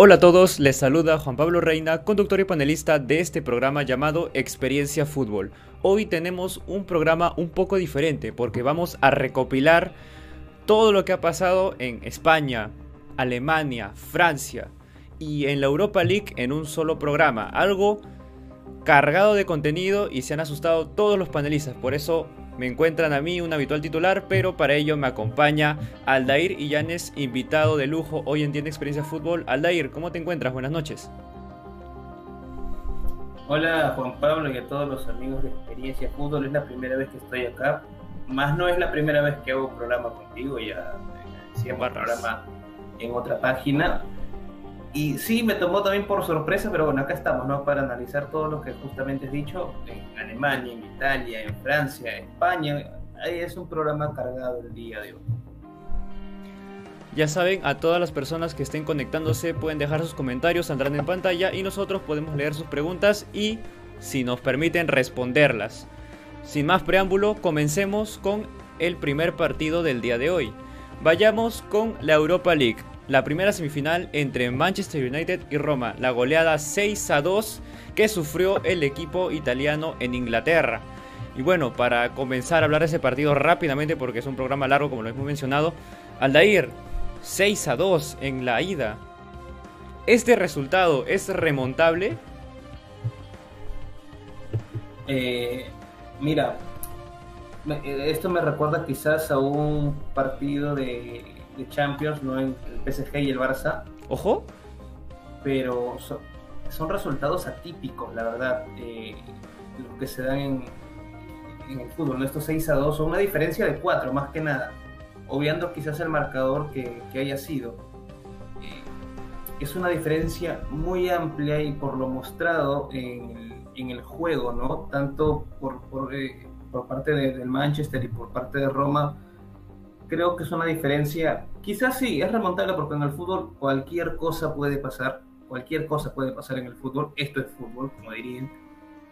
Hola a todos, les saluda Juan Pablo Reina, conductor y panelista de este programa llamado Experiencia Fútbol. Hoy tenemos un programa un poco diferente porque vamos a recopilar todo lo que ha pasado en España, Alemania, Francia y en la Europa League en un solo programa. Algo cargado de contenido y se han asustado todos los panelistas. Por eso me encuentran a mí un habitual titular, pero para ello me acompaña Aldair Illanes, invitado de lujo hoy en Tienda Experiencia Fútbol. Aldair, ¿cómo te encuentras? Buenas noches. Hola Juan Pablo y a todos los amigos de Experiencia Fútbol. Es la primera vez que estoy acá. Más no es la primera vez que hago un programa contigo, ya hacíamos un programa en otra página. Y sí, me tomó también por sorpresa, pero bueno, acá estamos, ¿no? Para analizar todo lo que justamente has dicho en Alemania, en Italia, en Francia, en España. Ahí es un programa cargado el día de hoy. Ya saben, a todas las personas que estén conectándose pueden dejar sus comentarios, saldrán en pantalla y nosotros podemos leer sus preguntas y, si nos permiten, responderlas. Sin más preámbulo, comencemos con el primer partido del día de hoy. Vayamos con la Europa League la primera semifinal entre Manchester United y Roma, la goleada 6 a 2 que sufrió el equipo italiano en Inglaterra. Y bueno, para comenzar a hablar de ese partido rápidamente, porque es un programa largo como lo hemos mencionado, Aldair, 6 a 2 en la ida. ¿Este resultado es remontable? Eh, mira, esto me recuerda quizás a un partido de de Champions, no en el PSG y el Barça. Ojo. Pero son, resultados atípicos, la verdad, eh, lo que se dan en, en el fútbol. Estos 6 a 2 son una diferencia de 4, más que nada. Obviando quizás el marcador que, haya sido. Eh, es una diferencia muy amplia y por lo mostrado en el, juego, ¿no? Tanto por, por, eh, parte del Manchester y por parte de Roma creo que es una diferencia, quizás sí, es remontable porque en el fútbol cualquier cosa puede pasar, cualquier cosa puede pasar en el fútbol, esto es fútbol, como dirían,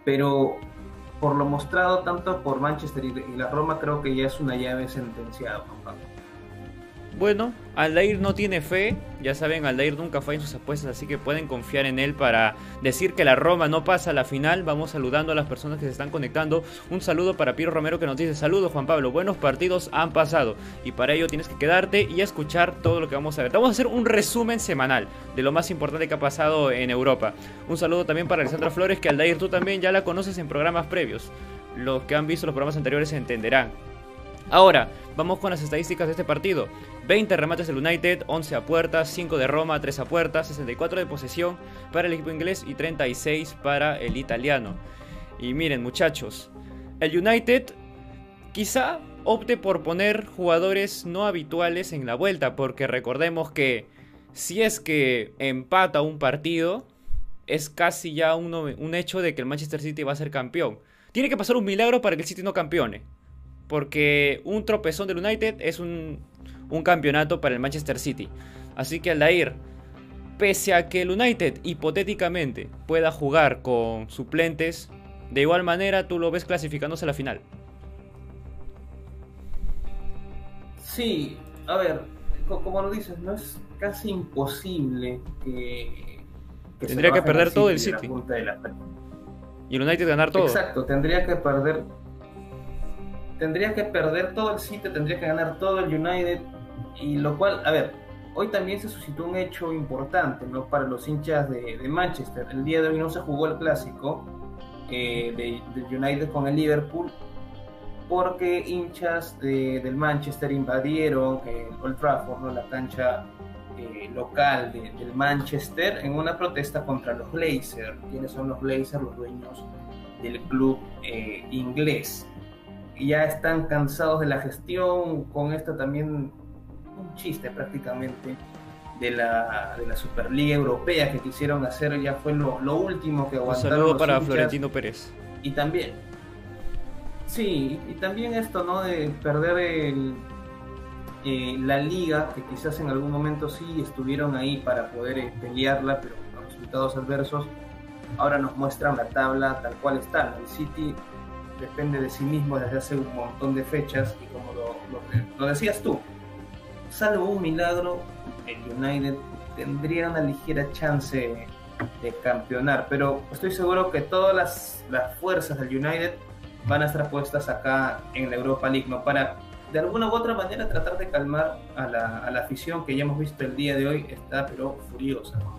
pero por lo mostrado tanto por Manchester y la Roma creo que ya es una llave sentenciada, bueno, Aldair no tiene fe, ya saben, Aldair nunca fue en sus apuestas, así que pueden confiar en él para decir que la Roma no pasa a la final. Vamos saludando a las personas que se están conectando. Un saludo para Piero Romero que nos dice, saludos Juan Pablo, buenos partidos han pasado. Y para ello tienes que quedarte y escuchar todo lo que vamos a ver. Vamos a hacer un resumen semanal de lo más importante que ha pasado en Europa. Un saludo también para Alessandra Flores, que Aldair tú también ya la conoces en programas previos. Los que han visto los programas anteriores entenderán. Ahora, vamos con las estadísticas de este partido. 20 remates del United, 11 a puertas, 5 de Roma, 3 a puertas, 64 de posesión para el equipo inglés y 36 para el italiano. Y miren muchachos, el United quizá opte por poner jugadores no habituales en la vuelta, porque recordemos que si es que empata un partido, es casi ya un, un hecho de que el Manchester City va a ser campeón. Tiene que pasar un milagro para que el City no campeone. Porque un tropezón del United es un, campeonato para el Manchester City. Así que Aldair, pese a que el United hipotéticamente pueda jugar con suplentes, de igual manera tú lo ves clasificándose a la final. Sí, a ver, como lo dices, no es casi imposible que... tendría que perder todo el City. Y el United ganar todo. Exacto, tendría que perder tendría que perder todo el City, tendría que ganar todo el United, y lo cual, a ver, hoy también se suscitó un hecho importante ¿no? para los hinchas de, Manchester. El día de hoy no se jugó el clásico eh, de, United con el Liverpool porque hinchas del Manchester invadieron el Old Trafford, ¿no? la cancha eh, local del Manchester, en una protesta contra los Blazers. ¿Quiénes son los Blazers? Los dueños del club eh, inglés ya están cansados de la gestión, con esto también un chiste prácticamente de la, de la Superliga Europea que quisieron hacer, ya fue lo, último que aguantaron. Un saludo para Florentino Pérez. Y también, sí, y también esto, ¿no? De perder el, eh, la liga, que quizás en algún momento sí estuvieron ahí para poder eh, pelearla, pero con resultados adversos, ahora nos muestran la tabla tal cual está. El City depende de sí mismo desde hace un montón de fechas y como lo, decías tú, salvo un milagro, el United tendría una ligera chance de campeonar, pero estoy seguro que todas las, las fuerzas del United van a estar puestas acá en la Europa League, ¿no? Para de alguna u otra manera tratar de calmar a la, a la afición que ya hemos visto el día de hoy, está pero furiosa, ¿no?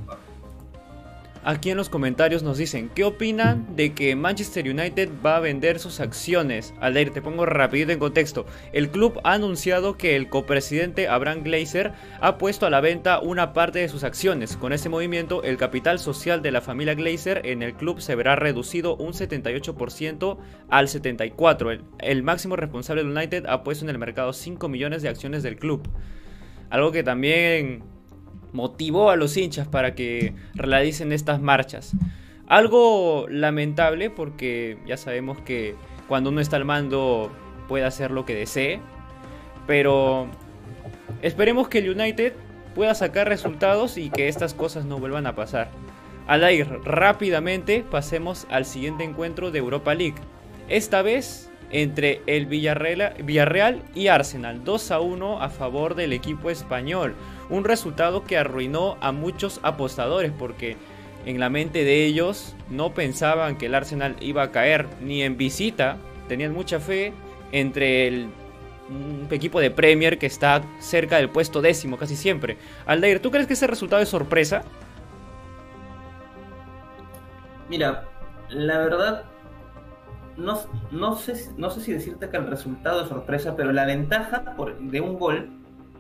Aquí en los comentarios nos dicen, ¿qué opinan de que Manchester United va a vender sus acciones? Aldair, te pongo rapidito en contexto. El club ha anunciado que el copresidente Abraham Glazer ha puesto a la venta una parte de sus acciones. Con ese movimiento, el capital social de la familia Glazer en el club se verá reducido un 78% al 74%. El, el máximo responsable del United ha puesto en el mercado 5 millones de acciones del club. Algo que también motivó a los hinchas para que realicen estas marchas. Algo lamentable porque ya sabemos que cuando uno está al mando puede hacer lo que desee, pero esperemos que el United pueda sacar resultados y que estas cosas no vuelvan a pasar. Al ir rápidamente pasemos al siguiente encuentro de Europa League. Esta vez entre el Villarreal, Villarreal y Arsenal, 2 a 1 a favor del equipo español. Un resultado que arruinó a muchos apostadores porque en la mente de ellos no pensaban que el Arsenal iba a caer ni en visita, tenían mucha fe entre el equipo de Premier que está cerca del puesto décimo casi siempre. Aldair, ¿tú crees que ese resultado es sorpresa? Mira, la verdad no, no, sé, no sé si decirte que el resultado es sorpresa, pero la ventaja de un gol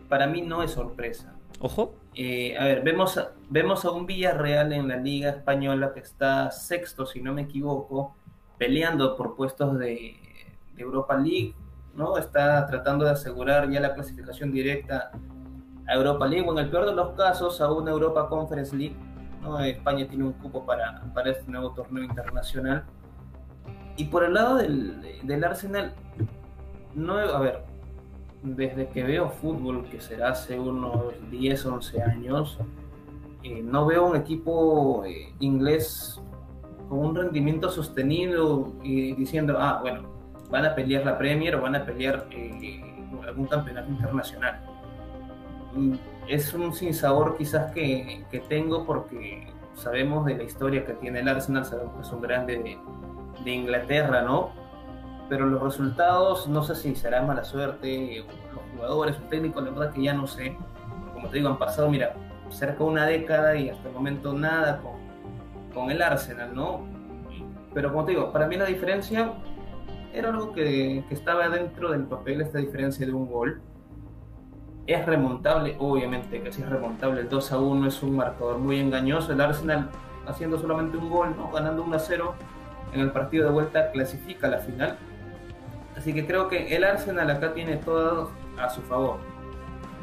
para mí no es sorpresa. Ojo. Eh, a ver, vemos, vemos a un Villarreal en la Liga Española que está sexto, si no me equivoco, peleando por puestos de, Europa League, ¿no? Está tratando de asegurar ya la clasificación directa a Europa League, o en el peor de los casos, a una Europa Conference League. España tiene un cupo para, para este nuevo torneo internacional. Y por el lado del, del Arsenal, no, a ver, desde que veo fútbol, que será hace unos 10, 11 años, eh, no veo un equipo eh, inglés con un rendimiento sostenido y diciendo, ah, bueno, van a pelear la Premier o van a pelear eh, algún campeonato internacional. Es un sinsabor quizás que, que, tengo porque sabemos de la historia que tiene el Arsenal, sabemos que es un grande de, de Inglaterra, ¿no? Pero los resultados no sé si será mala suerte, los jugadores, el técnico, la verdad que ya no sé. Como te digo, han pasado, mira, cerca de una década y hasta el momento nada con, con el Arsenal, ¿no? Pero como te digo, para mí la diferencia era algo que, que estaba dentro del papel, esta diferencia de un gol. Es remontable, obviamente que si es remontable, el 2 a 1 es un marcador muy engañoso. El Arsenal haciendo solamente un gol, ¿no? ganando 1 a 0 en el partido de vuelta, clasifica a la final Así que creo que el Arsenal acá tiene todo a su favor.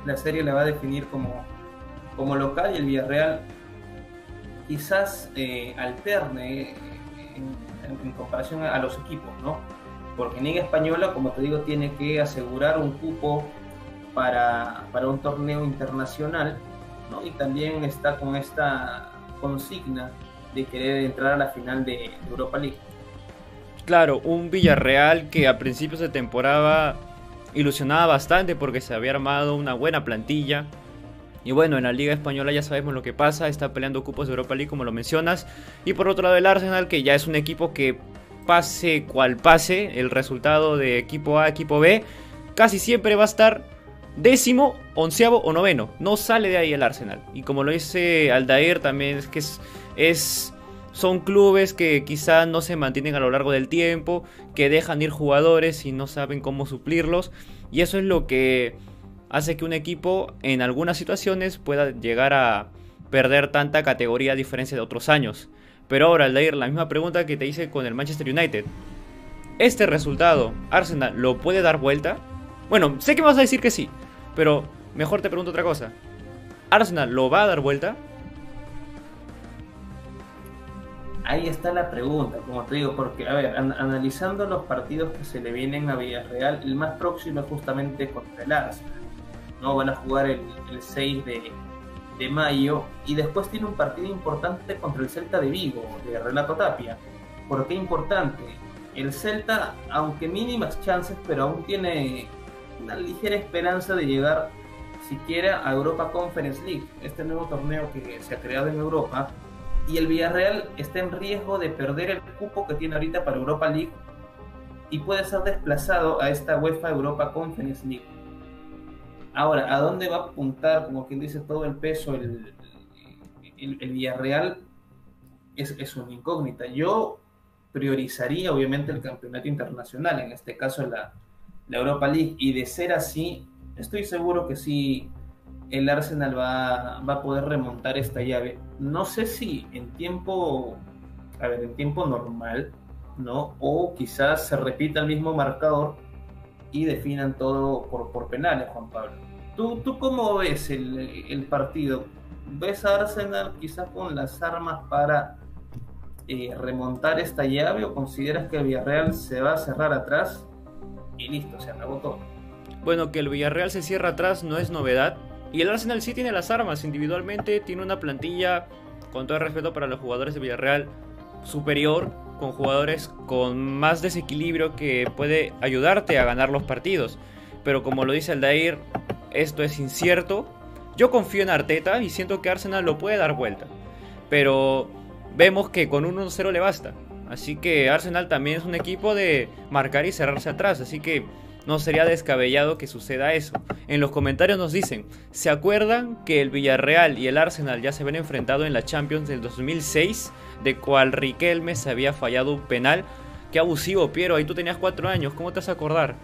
La serie la va a definir como, como local y el Villarreal quizás eh, alterne eh, en, comparación a, los equipos, ¿no? Porque Liga Española, como te digo, tiene que asegurar un cupo para, para un torneo internacional, ¿no? Y también está con esta consigna de querer entrar a la final de Europa League. Claro, un Villarreal que a principios de temporada ilusionaba bastante porque se había armado una buena plantilla. Y bueno, en la Liga Española ya sabemos lo que pasa, está peleando cupos de Europa League como lo mencionas. Y por otro lado el Arsenal que ya es un equipo que pase cual pase el resultado de equipo A, equipo B, casi siempre va a estar décimo, onceavo o noveno. No sale de ahí el Arsenal. Y como lo dice Aldair también es que es, es son clubes que quizá no se mantienen a lo largo del tiempo, que dejan ir jugadores y no saben cómo suplirlos. Y eso es lo que hace que un equipo en algunas situaciones pueda llegar a perder tanta categoría a diferencia de otros años. Pero ahora, Aldair, la misma pregunta que te hice con el Manchester United. ¿Este resultado, Arsenal, lo puede dar vuelta? Bueno, sé que me vas a decir que sí, pero mejor te pregunto otra cosa. ¿Arsenal lo va a dar vuelta? Ahí está la pregunta, como te digo, porque, a ver, analizando los partidos que se le vienen a Villarreal, el más próximo es justamente contra el Arsenal. ¿no? Van a jugar el, 6 de, de, mayo y después tiene un partido importante contra el Celta de Vigo, de Renato Tapia. ¿Por qué importante? El Celta, aunque mínimas chances, pero aún tiene una ligera esperanza de llegar siquiera a Europa Conference League, este nuevo torneo que se ha creado en Europa, y el Villarreal está en riesgo de perder el cupo que tiene ahorita para Europa League y puede ser desplazado a esta UEFA Europa Conference League. Ahora, ¿a dónde va a apuntar, como quien dice, todo el peso el, Villarreal? Es, es, una incógnita. Yo priorizaría, obviamente, el campeonato internacional, en este caso la, la Europa League, y de ser así, estoy seguro que sí el Arsenal va, va, a poder remontar esta llave. No sé si en tiempo, a ver, en tiempo normal, ¿no? O quizás se repita el mismo marcador y definan todo por, por penales, Juan Pablo. ¿Tú, ¿Tú cómo ves el, el partido? ¿Ves a Arsenal quizás con las armas para eh, remontar esta llave o consideras que el Villarreal se va a cerrar atrás y listo, se acabó todo? Bueno, que el Villarreal se cierra atrás no es novedad. Y el Arsenal sí tiene las armas individualmente, tiene una plantilla, con todo el respeto para los jugadores de Villarreal, superior con jugadores con más desequilibrio que puede ayudarte a ganar los partidos. Pero como lo dice Aldair, esto es incierto. Yo confío en Arteta y siento que Arsenal lo puede dar vuelta. Pero vemos que con 1-0 le basta. Así que Arsenal también es un equipo de marcar y cerrarse atrás. Así que no sería descabellado que suceda eso. En los comentarios nos dicen, ¿se acuerdan que el Villarreal y el Arsenal ya se habían enfrentado en la Champions del 2006? De cual Riquelme se había fallado un penal. Qué abusivo, Piero, ahí tú tenías cuatro años, ¿cómo te vas a acordar?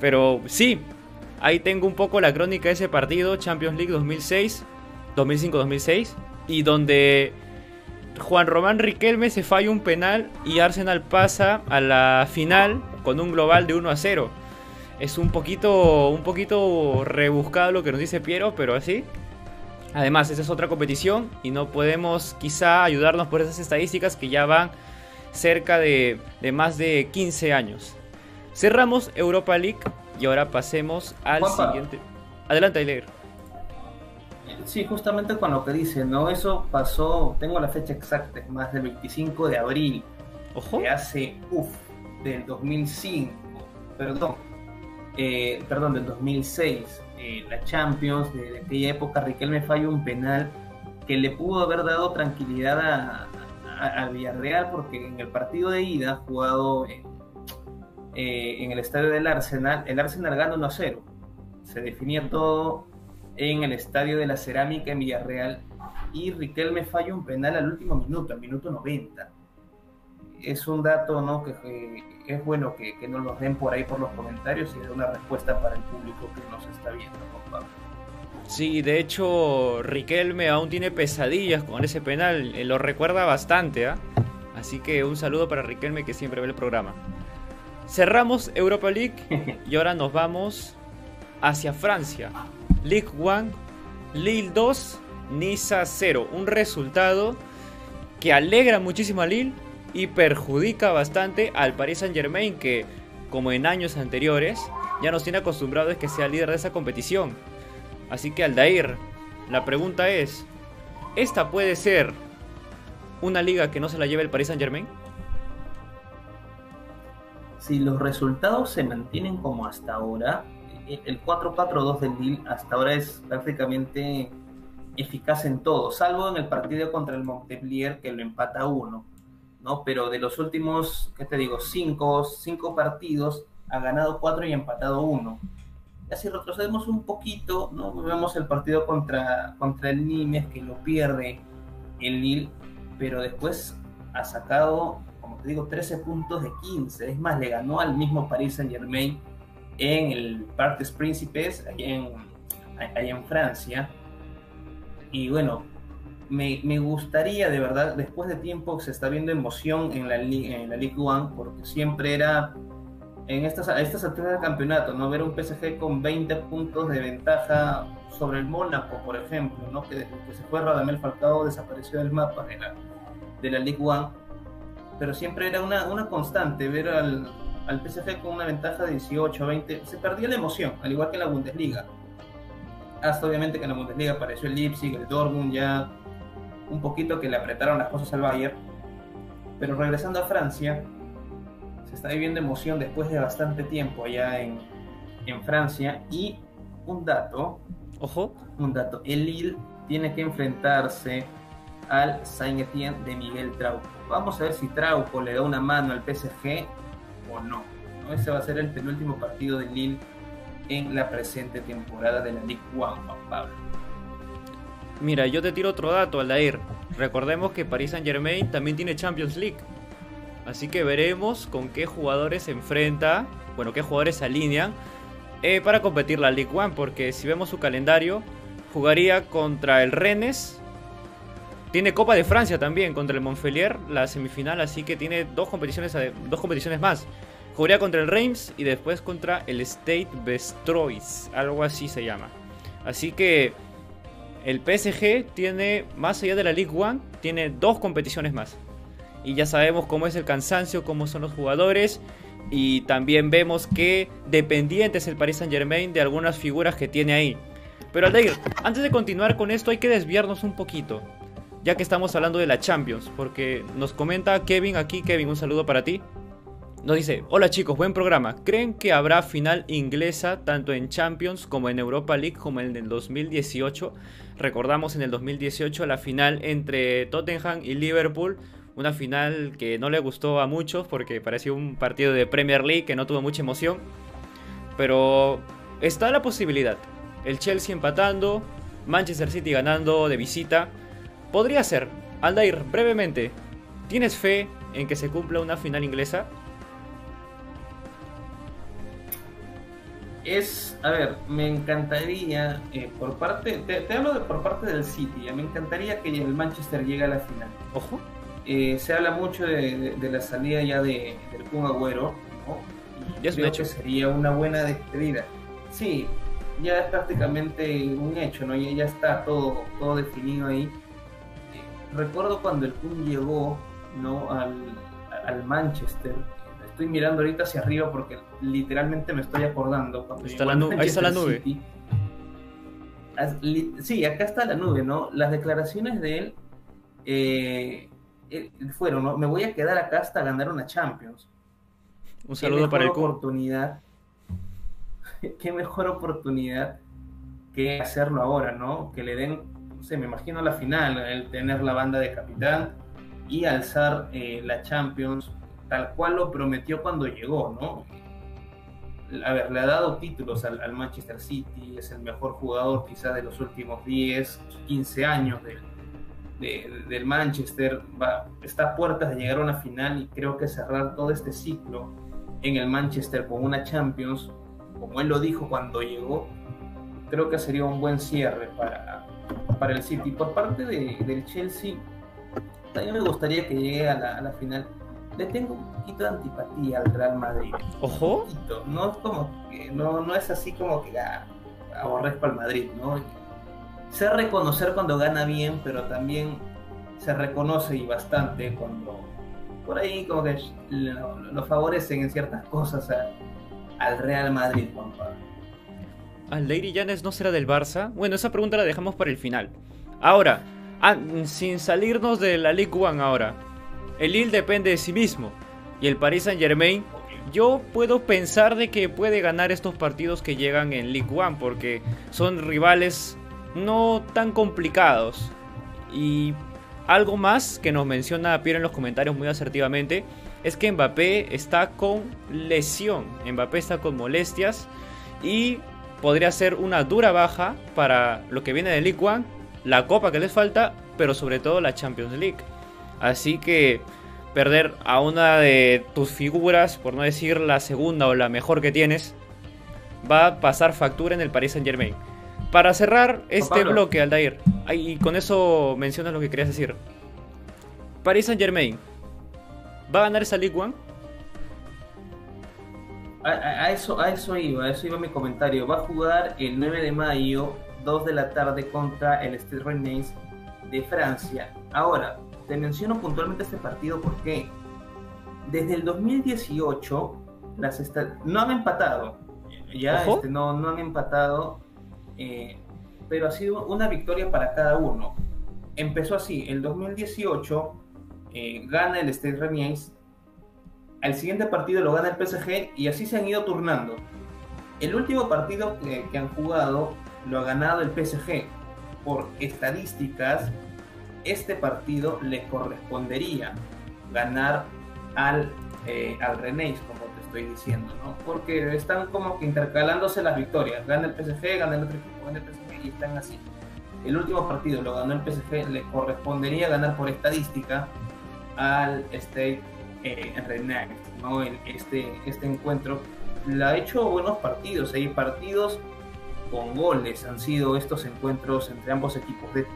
Pero sí, ahí tengo un poco la crónica de ese partido, Champions League 2006, 2005-2006, y donde Juan Román Riquelme se falla un penal y Arsenal pasa a la final con un global de 1 a 0 es un poquito, un poquito rebuscado lo que nos dice Piero, pero así. Además, esa es otra competición y no podemos quizá ayudarnos por esas estadísticas que ya van cerca de, más de 15 años. Cerramos Europa League y ahora pasemos al siguiente. Adelante, Ailegre. Sí, justamente con lo que dice, ¿no? Eso pasó, tengo la fecha exacta, es más del 25 de abril. Ojo. Que hace, uff, del 2005. Perdón, eh, perdón, del 2006, eh, la Champions, de, aquella época, Riquelme falló un penal que le pudo haber dado tranquilidad a, Villarreal, porque en el partido de ida, jugado eh, en el estadio del Arsenal, el Arsenal gana 1 a 0. Se definía todo en el estadio de la Cerámica en Villarreal y Riquelme falló un penal al último minuto, al minuto 90 es un dato ¿no? que, es bueno que, que, nos lo den por ahí por los comentarios y es una respuesta para el público que nos está viendo, Pablo. Sí, de hecho, Riquelme aún tiene pesadillas con ese penal, eh, lo recuerda bastante, ¿ah? Así que un saludo para Riquelme que siempre ve el programa. Cerramos Europa League y ahora nos vamos hacia Francia. League 1, Lille 2, Niza 0. Un resultado que alegra muchísimo a Lille y perjudica bastante al Paris Saint Germain que, como en años anteriores, ya nos tiene acostumbrados que sea líder de esa competición. Así que Aldair, la pregunta es, ¿esta puede ser una liga que no se la lleve el Paris Saint Germain? Si los resultados se mantienen como hasta ahora, el 4-4-2 del Lille hasta ahora es prácticamente eficaz en todo, salvo en el partido contra el Montpellier que lo empata uno ¿no? Pero de los últimos, ¿qué te digo? Cinco, cinco partidos, ha ganado cuatro y empatado uno. Y así retrocedemos un poquito, ¿no? Vemos el partido contra, contra el Nimes, que lo pierde el Lille, pero después ha sacado, como te digo, 13 puntos de 15. Es más, le ganó al mismo Paris Saint Germain en el Parc des Príncipes, allá en, allá en Francia. Y bueno, me, gustaría, de verdad, después de tiempo se está viendo emoción en la, en la League One, porque siempre era en estas, a estas alturas del campeonato, ¿no? Ver un PSG con 20 puntos de ventaja sobre el Mónaco, por ejemplo, ¿no? Que que se fue Radamel Falcao desapareció del mapa de la, de la League One, pero siempre era una, una constante ver al, al PSG con una ventaja de 18, 20, se perdía la emoción, al igual que en la Bundesliga. Hasta obviamente que en la Bundesliga apareció el Leipzig, el Dortmund ya un poquito que le apretaron las cosas al Bayern. Pero regresando a Francia, se está viviendo emoción después de bastante tiempo allá en, en Francia y un dato. Ojo. Un dato. El Lille tiene que enfrentarse al Saint Etienne de Miguel Trauco. Vamos a ver si Trauco le da una mano al PSG o no. Ese va a ser el penúltimo partido del Lille en la presente temporada de la Ligue 1, Juan Pablo. Mira, yo te tiro otro dato, Aldair. Recordemos que Paris Saint Germain también tiene Champions League. Así que veremos con qué jugadores se enfrenta, bueno, qué jugadores se alinean eh, para competir la Ligue 1. Porque si vemos su calendario, jugaría contra el Rennes. Tiene Copa de Francia también contra el Montpellier, la semifinal, así que tiene dos competiciones, dos competiciones más. Jugaría contra el Reims y después contra el State Bestrois, algo así se llama. Así que el PSG tiene, más allá de la League One, tiene dos competiciones más. Y ya sabemos cómo es el cansancio, cómo son los jugadores. Y también vemos que dependiente es el Paris Saint Germain de algunas figuras que tiene ahí. Pero Aldeir, antes de continuar con esto hay que desviarnos un poquito. Ya que estamos hablando de la Champions. Porque nos comenta Kevin aquí. Kevin, un saludo para ti. Nos dice, hola chicos, buen programa. ¿Creen que habrá final inglesa tanto en Champions como en Europa League como en el 2018? Recordamos en el 2018 la final entre Tottenham y Liverpool. Una final que no le gustó a muchos porque parecía un partido de Premier League que no tuvo mucha emoción. Pero está la posibilidad. El Chelsea empatando, Manchester City ganando de visita. Podría ser. Aldair, brevemente, ¿tienes fe en que se cumpla una final inglesa? Es, a ver, me encantaría, eh, por parte, te, hablo de por parte del City, me encantaría que el Manchester llegue a la final. Ojo. Eh, se habla mucho de, la salida ya de, del Kun Agüero, ¿no? ya es un hecho. que sería una buena despedida. Sí, ya es prácticamente un hecho, ¿no? Ya, ya está todo, todo definido ahí. Eh, recuerdo cuando el Kun llegó, ¿no? Al, al Manchester, estoy mirando ahorita hacia arriba porque literalmente me estoy acordando. está la ahí está la nube. sí, acá está la nube, ¿no? Las declaraciones de él eh, eh, fueron, ¿no? Me voy a quedar acá hasta ganar una Champions. Un saludo para el oportunidad. Qué mejor oportunidad que hacerlo ahora, ¿no? Que le den, no sé, me imagino la final, el tener la banda de capitán y alzar eh, la Champions tal cual lo prometió cuando llegó, ¿no? A ver, le ha dado títulos al, Manchester City, es el mejor jugador quizás de los últimos 10, 15 años del, del Manchester, va, está a puertas de llegar a una final y creo que cerrar todo este ciclo en el Manchester con una Champions, como él lo dijo cuando llegó, creo que sería un buen cierre para, para el City. Por parte del Chelsea, también me gustaría que llegue a la final le tengo un poquito de antipatía al Real Madrid. Ojo. No es como que, no, no es así como que ah, aborrezco al Madrid, ¿no? Sé reconocer cuando gana bien, pero también se reconoce y bastante cuando por ahí como que lo, favorecen en ciertas cosas al Real Madrid, Juan Pablo. ¿Al Lady Janes no será del Barça? Bueno, esa pregunta la dejamos para el final. Ahora, ah, sin salirnos de la League One ahora, el Lille depende de sí mismo. Y el Paris Saint Germain, yo puedo pensar de que puede ganar estos partidos que llegan en League One. Porque son rivales no tan complicados. Y algo más que nos menciona Pierre en los comentarios muy asertivamente es que Mbappé está con lesión. Mbappé está con molestias y podría ser una dura baja para lo que viene de League One, la copa que les falta, pero sobre todo la Champions League. Así que perder a una de tus figuras, por no decir la segunda o la mejor que tienes, va a pasar factura en el Paris Saint Germain. Para cerrar este bloque, Aldair, y con eso mencionas lo que querías decir. Paris Saint Germain, ¿va a ganar esa League One? A, eso, a eso iba, a eso iba mi comentario. Va a jugar el 9 de mayo, 2 de la tarde, contra el Stade Rennais de Francia. Ahora, te menciono puntualmente este partido porque desde el 2018 las no han empatado, ya este, no, no han empatado, eh, pero ha sido una victoria para cada uno. Empezó así, el 2018 eh, gana el Stade Rennais, al siguiente partido lo gana el PSG y así se han ido turnando. El último partido que, que han jugado lo ha ganado el PSG. Por estadísticas, este partido le correspondería ganar al, eh, al Renéis, como te estoy diciendo, ¿no? Porque están como que intercalándose las victorias. Gana el PSG, gana el otro equipo, gana el PSG y están así. El último partido lo ganó el PSG, le correspondería ganar por estadística al State eh, Rennes, ¿no? En este, este encuentro. Le ha hecho buenos partidos, hay partidos con goles han sido estos encuentros entre ambos equipos. De,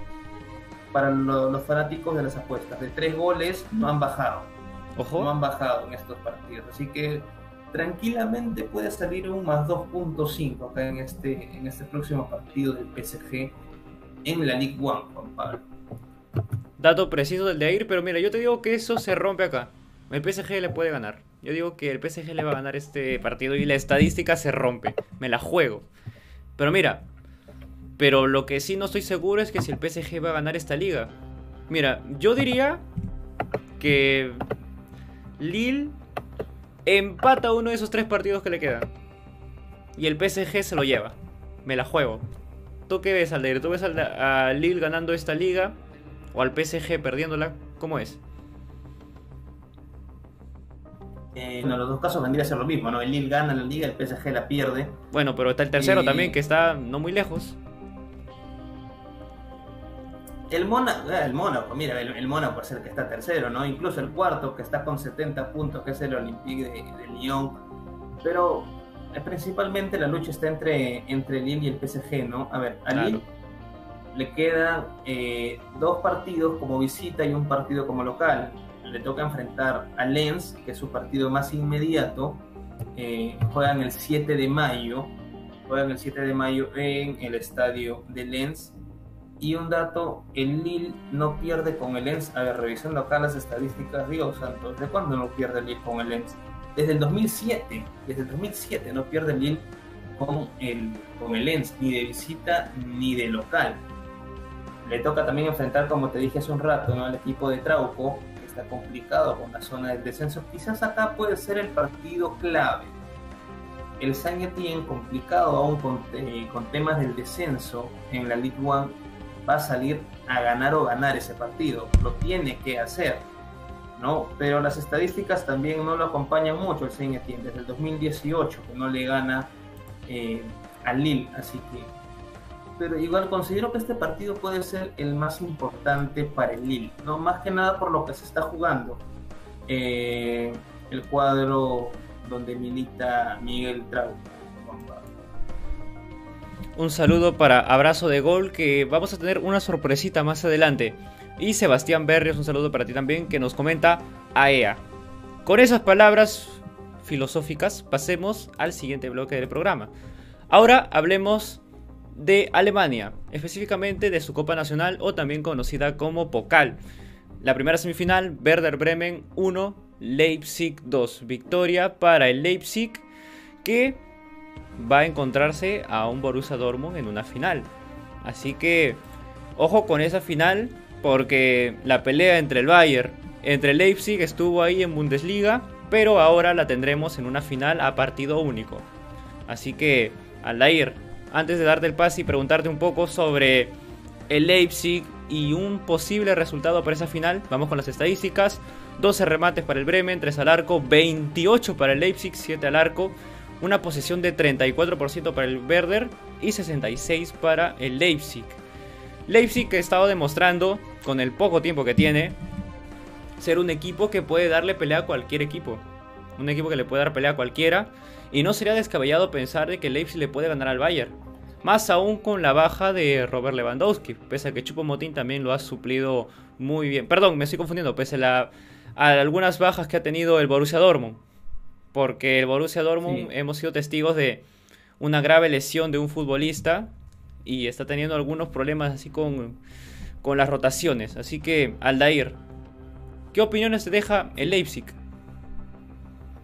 para lo, los fanáticos de las apuestas, de tres goles no han bajado. Ojo. No han bajado en estos partidos. Así que tranquilamente puede salir un más 2.5 acá en este, en este próximo partido del PSG en la League One, Juan Pablo. Dato preciso del de Air, pero mira, yo te digo que eso se rompe acá. El PSG le puede ganar. Yo digo que el PSG le va a ganar este partido y la estadística se rompe. Me la juego. Pero mira, pero lo que sí no estoy seguro es que si el PSG va a ganar esta liga. Mira, yo diría que Lille empata uno de esos tres partidos que le quedan. Y el PSG se lo lleva. Me la juego. ¿Tú qué ves, Aldeir? ¿Tú ves a Lille ganando esta liga? ¿O al PSG perdiéndola? ¿Cómo es? Eh, en los dos casos vendría a ser lo mismo, ¿no? El Lille gana la liga, el PSG la pierde. Bueno, pero está el tercero y... también, que está no muy lejos. El Mónaco, eh, el Mónaco, mira, el, el Mónaco es el que está tercero, ¿no? Incluso el cuarto, que está con 70 puntos, que es el Olympique de, de Lyon. Pero eh, principalmente la lucha está entre, entre Lille y el PSG, ¿no? A ver, a claro. Lille le quedan eh, dos partidos como visita y un partido como local le toca enfrentar a Lens, que es su partido más inmediato. Eh, juegan el 7 de mayo. Juegan el 7 de mayo en el estadio de Lens. Y un dato, el Lille no pierde con el Lens. A ver, revisando acá las estadísticas, Dios Santos, ¿de cuándo no pierde el Lille con el Lens? Desde el 2007. Desde el 2007 no pierde el Lille con el, con el Lens, ni de visita ni de local. Le toca también enfrentar, como te dije hace un rato, ¿no? al equipo de Trauco, está complicado con la zona del descenso. Quizás acá puede ser el partido clave. El Etienne, complicado aún con, eh, con, temas del descenso en la League One, va a salir a ganar o ganar ese partido. Lo tiene que hacer, ¿no? Pero las estadísticas también no lo acompañan mucho el Saint Etienne. Desde el 2018 que no le gana eh, al Lille, así que pero igual considero que este partido puede ser el más importante para el Lille, no más que nada por lo que se está jugando. Eh, el cuadro donde milita Miguel Trauco. Un saludo para Abrazo de Gol, que vamos a tener una sorpresita más adelante. Y Sebastián Berrios, un saludo para ti también, que nos comenta AEA. Con esas palabras filosóficas, pasemos al siguiente bloque del programa. Ahora hablemos de Alemania, específicamente de su Copa Nacional o también conocida como Pokal. La primera semifinal, Werder Bremen 1, Leipzig 2. Victoria para el Leipzig que va a encontrarse a un Borussia Dortmund en una final. Así que ojo con esa final porque la pelea entre el Bayern, entre Leipzig estuvo ahí en Bundesliga, pero ahora la tendremos en una final a partido único. Así que, Aldair, antes de darte el pase y preguntarte un poco sobre el Leipzig y un posible resultado para esa final. Vamos con las estadísticas. 12 remates para el Bremen, 3 al arco, 28 para el Leipzig, 7 al arco, una posesión de 34% para el Werder y 66 para el Leipzig. Leipzig que ha estado demostrando con el poco tiempo que tiene ser un equipo que puede darle pelea a cualquier equipo. Un equipo que le puede dar pelea a cualquiera y no sería descabellado pensar de que Leipzig le puede ganar al Bayern. Más aún con la baja de Robert Lewandowski, pese a que Chupo Motín también lo ha suplido muy bien. Perdón, me estoy confundiendo, pese a, a algunas bajas que ha tenido el Borussia Dortmund. Porque el Borussia Dortmund sí. hemos sido testigos de una grave lesión de un futbolista y está teniendo algunos problemas así con, con las rotaciones. Así que, Aldair, ¿qué opiniones te deja el Leipzig?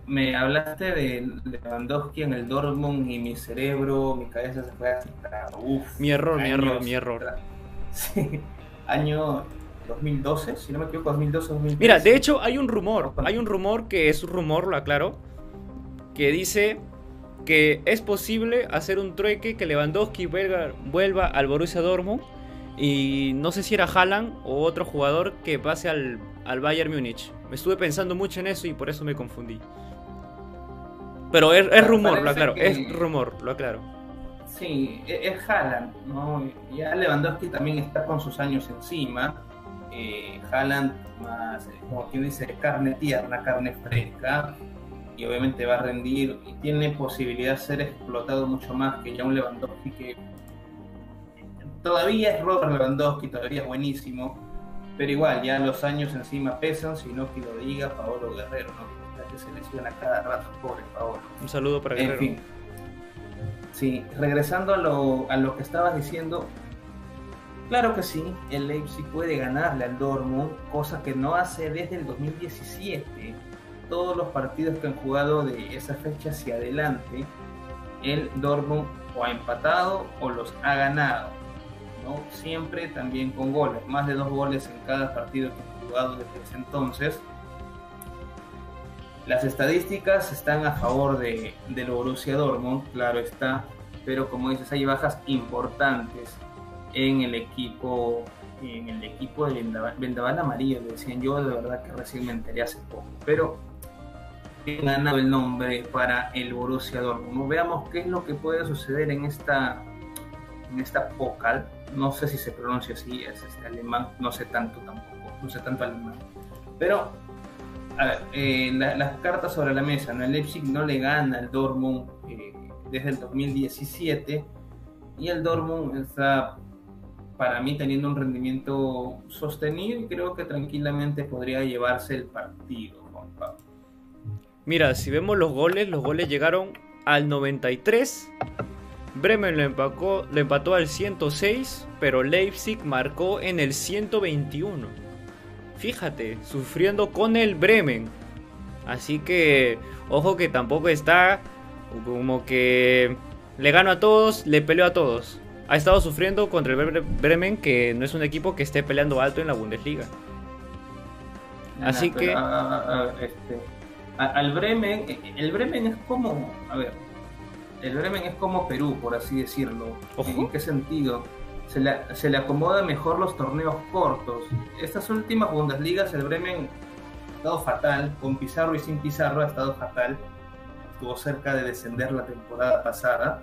me hablaste de Lewandowski en el Dortmund y mi cerebro, mi cabeza se fue hasta. Uf, mi error, años, mi error, mi error. Sí, año 2012, si no me equivoco, 2012 2013. Mira, de hecho hay un rumor, hay un rumor que es un rumor, lo aclaro, que dice que es posible hacer un trueque que Lewandowski vuelva, vuelva al Borussia Dortmund y no sé si era Haaland o otro jugador que pase al, al Bayern Múnich. Me estuve pensando mucho en eso y por eso me confundí. Pero es, rumor, lo aclaro, es rumor, lo aclaro. Sí, e, es, Haaland, ¿no? Ya Lewandowski también está con sus años encima. Eh, Haaland más, eh, como quien dice, carne tierna, carne fresca. Y obviamente va a rendir y tiene posibilidad de ser explotado mucho más que ya un Lewandowski que todavía es Robert Lewandowski, todavía es buenísimo, pero igual ya los años encima pesan, si no que lo diga Paolo Guerrero, ¿no? que se lesiona cada rato, pobre Paolo. Un saludo para Guerrero. En fin. Sí, regresando a lo, a lo que estabas diciendo, claro que sí, el Leipzig puede ganarle al Dortmund, cosa que no hace desde el 2017. Todos los partidos que han jugado de esa fecha hacia adelante, el Dortmund o ha empatado o los ha ganado Siempre también con goles, más de dos goles en cada partido que han jugado desde ese entonces. Las estadísticas están a favor de, del Borussia Dortmund, claro está, pero como dices, hay bajas importantes en el equipo en el equipo de Vendaval, Amarillo, decían yo, de verdad que recién me enteré hace poco, pero ganado el nombre para el Borussia Dortmund. Veamos qué es lo que puede suceder en esta en esta Pokal, no sé si se pronuncia así, es este alemán, no sé tanto tampoco, no sé tanto alemán. Pero, a ver, eh, las cartas sobre la mesa, ¿no? el Leipzig no le gana al Dortmund eh, desde el 2017 y el Dortmund está, para mí, teniendo un rendimiento sostenido y creo que tranquilamente podría llevarse el partido, Juan Pablo. Mira, si vemos los goles, los goles llegaron al 93 Bremen lo, empacó, lo empató al 106, pero Leipzig marcó en el 121. Fíjate, sufriendo con el Bremen. Así que, ojo que tampoco está como que le gano a todos, le peleo a todos. Ha estado sufriendo contra el Bremen, que no es un equipo que esté peleando alto en la Bundesliga. Así que... Este, al Bremen, el Bremen es como, a ver, el Bremen es como Perú, por así decirlo. ¿En qué sentido? Se le, se le acomoda mejor los torneos cortos. Estas últimas Bundesligas, el Bremen ha estado fatal, con Pizarro y sin Pizarro ha estado fatal. Estuvo cerca de descender la temporada pasada.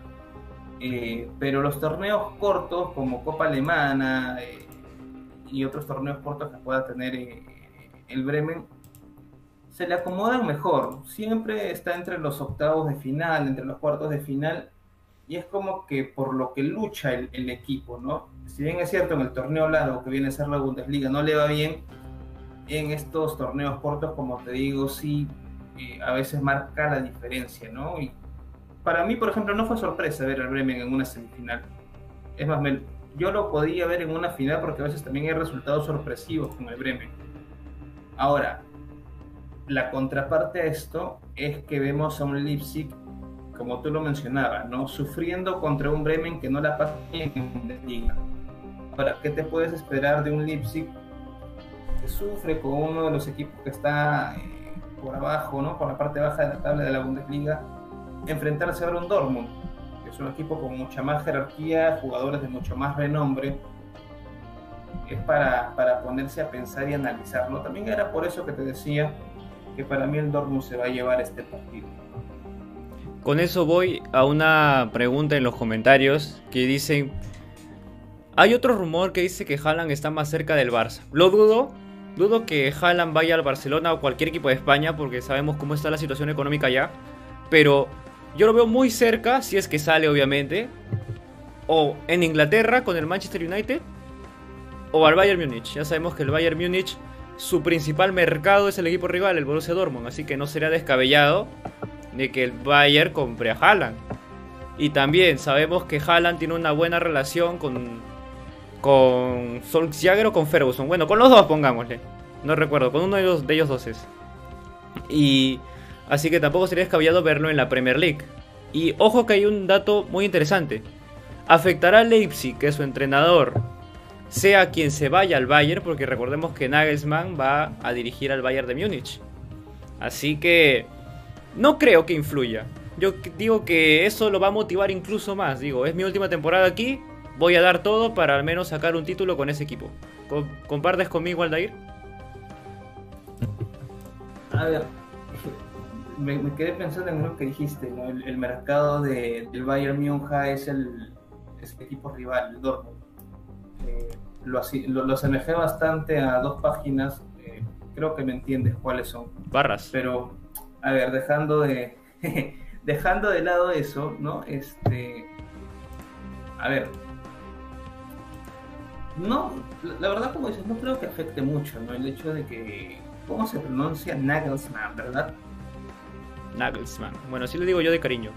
Eh, pero los torneos cortos, como Copa Alemana eh, y otros torneos cortos que pueda tener eh, el Bremen, se le acomodan mejor. Siempre está entre los octavos de final, entre los cuartos de final, y es como que por lo que lucha el, equipo, ¿no? Si bien es cierto en el torneo largo que viene a ser la Bundesliga no le va bien, en estos torneos cortos, como te digo, sí, eh, a veces marca la diferencia, ¿no? Y para mí, por ejemplo, no fue sorpresa ver al Bremen en una semifinal. Es más, yo lo podía ver en una final porque a veces también hay resultados sorpresivos con el Bremen. Ahora, la contraparte a esto es que vemos a un Leipzig, como tú lo mencionabas, ¿no? sufriendo contra un Bremen que no la pasa bien en liga. Ahora, ¿qué te puedes esperar de un Leipzig que sufre con uno de los equipos que está eh, por abajo, ¿no? por la parte baja de la tabla de la Bundesliga, enfrentarse a un Dortmund, que es un equipo con mucha más jerarquía, jugadores de mucho más renombre? Es para, para ponerse a pensar y analizarlo. También era por eso que te decía que para mí el Dortmund se va a llevar este partido. Con eso voy a una pregunta en los comentarios que dicen, hay otro rumor que dice que Haaland está más cerca del Barça. Lo dudo, dudo que Haaland vaya al Barcelona o cualquier equipo de España porque sabemos cómo está la situación económica allá, pero yo lo veo muy cerca, si es que sale obviamente, o en Inglaterra con el Manchester United o al Bayern Múnich. Ya sabemos que el Bayern Múnich su principal mercado es el equipo rival, el Borussia Dortmund, así que no sería descabellado de que el Bayern compre a Haaland. Y también sabemos que Haaland tiene una buena relación con con Solskjaer o con Ferguson. Bueno, con los dos pongámosle. No recuerdo, con uno de ellos, de ellos dos es. Y así que tampoco sería descabellado verlo en la Premier League. Y ojo que hay un dato muy interesante. Afectará a Leipzig, que su entrenador, sea quien se vaya al Bayern, porque recordemos que Nagelsmann va a dirigir al Bayern de Múnich. Así que no creo que influya. Yo digo que eso lo va a motivar incluso más. Digo, es mi última temporada aquí, voy a dar todo para al menos sacar un título con ese equipo. ¿Compartes conmigo, Aldair? A ver, me, quedé pensando en lo que dijiste, el, mercado de, del Bayern Múnich es el, equipo rival, el Dortmund. Eh, lo, lo, asemejé bastante a dos páginas, eh, creo que me entiendes cuáles son. Barras. Pero, a ver, dejando de, dejando de lado eso, ¿no? Este, a ver, no, la verdad como dices, no creo que afecte mucho, ¿no? El hecho de que, ¿cómo se pronuncia Nagelsmann, verdad? Nagelsmann, bueno, así le digo yo de cariño.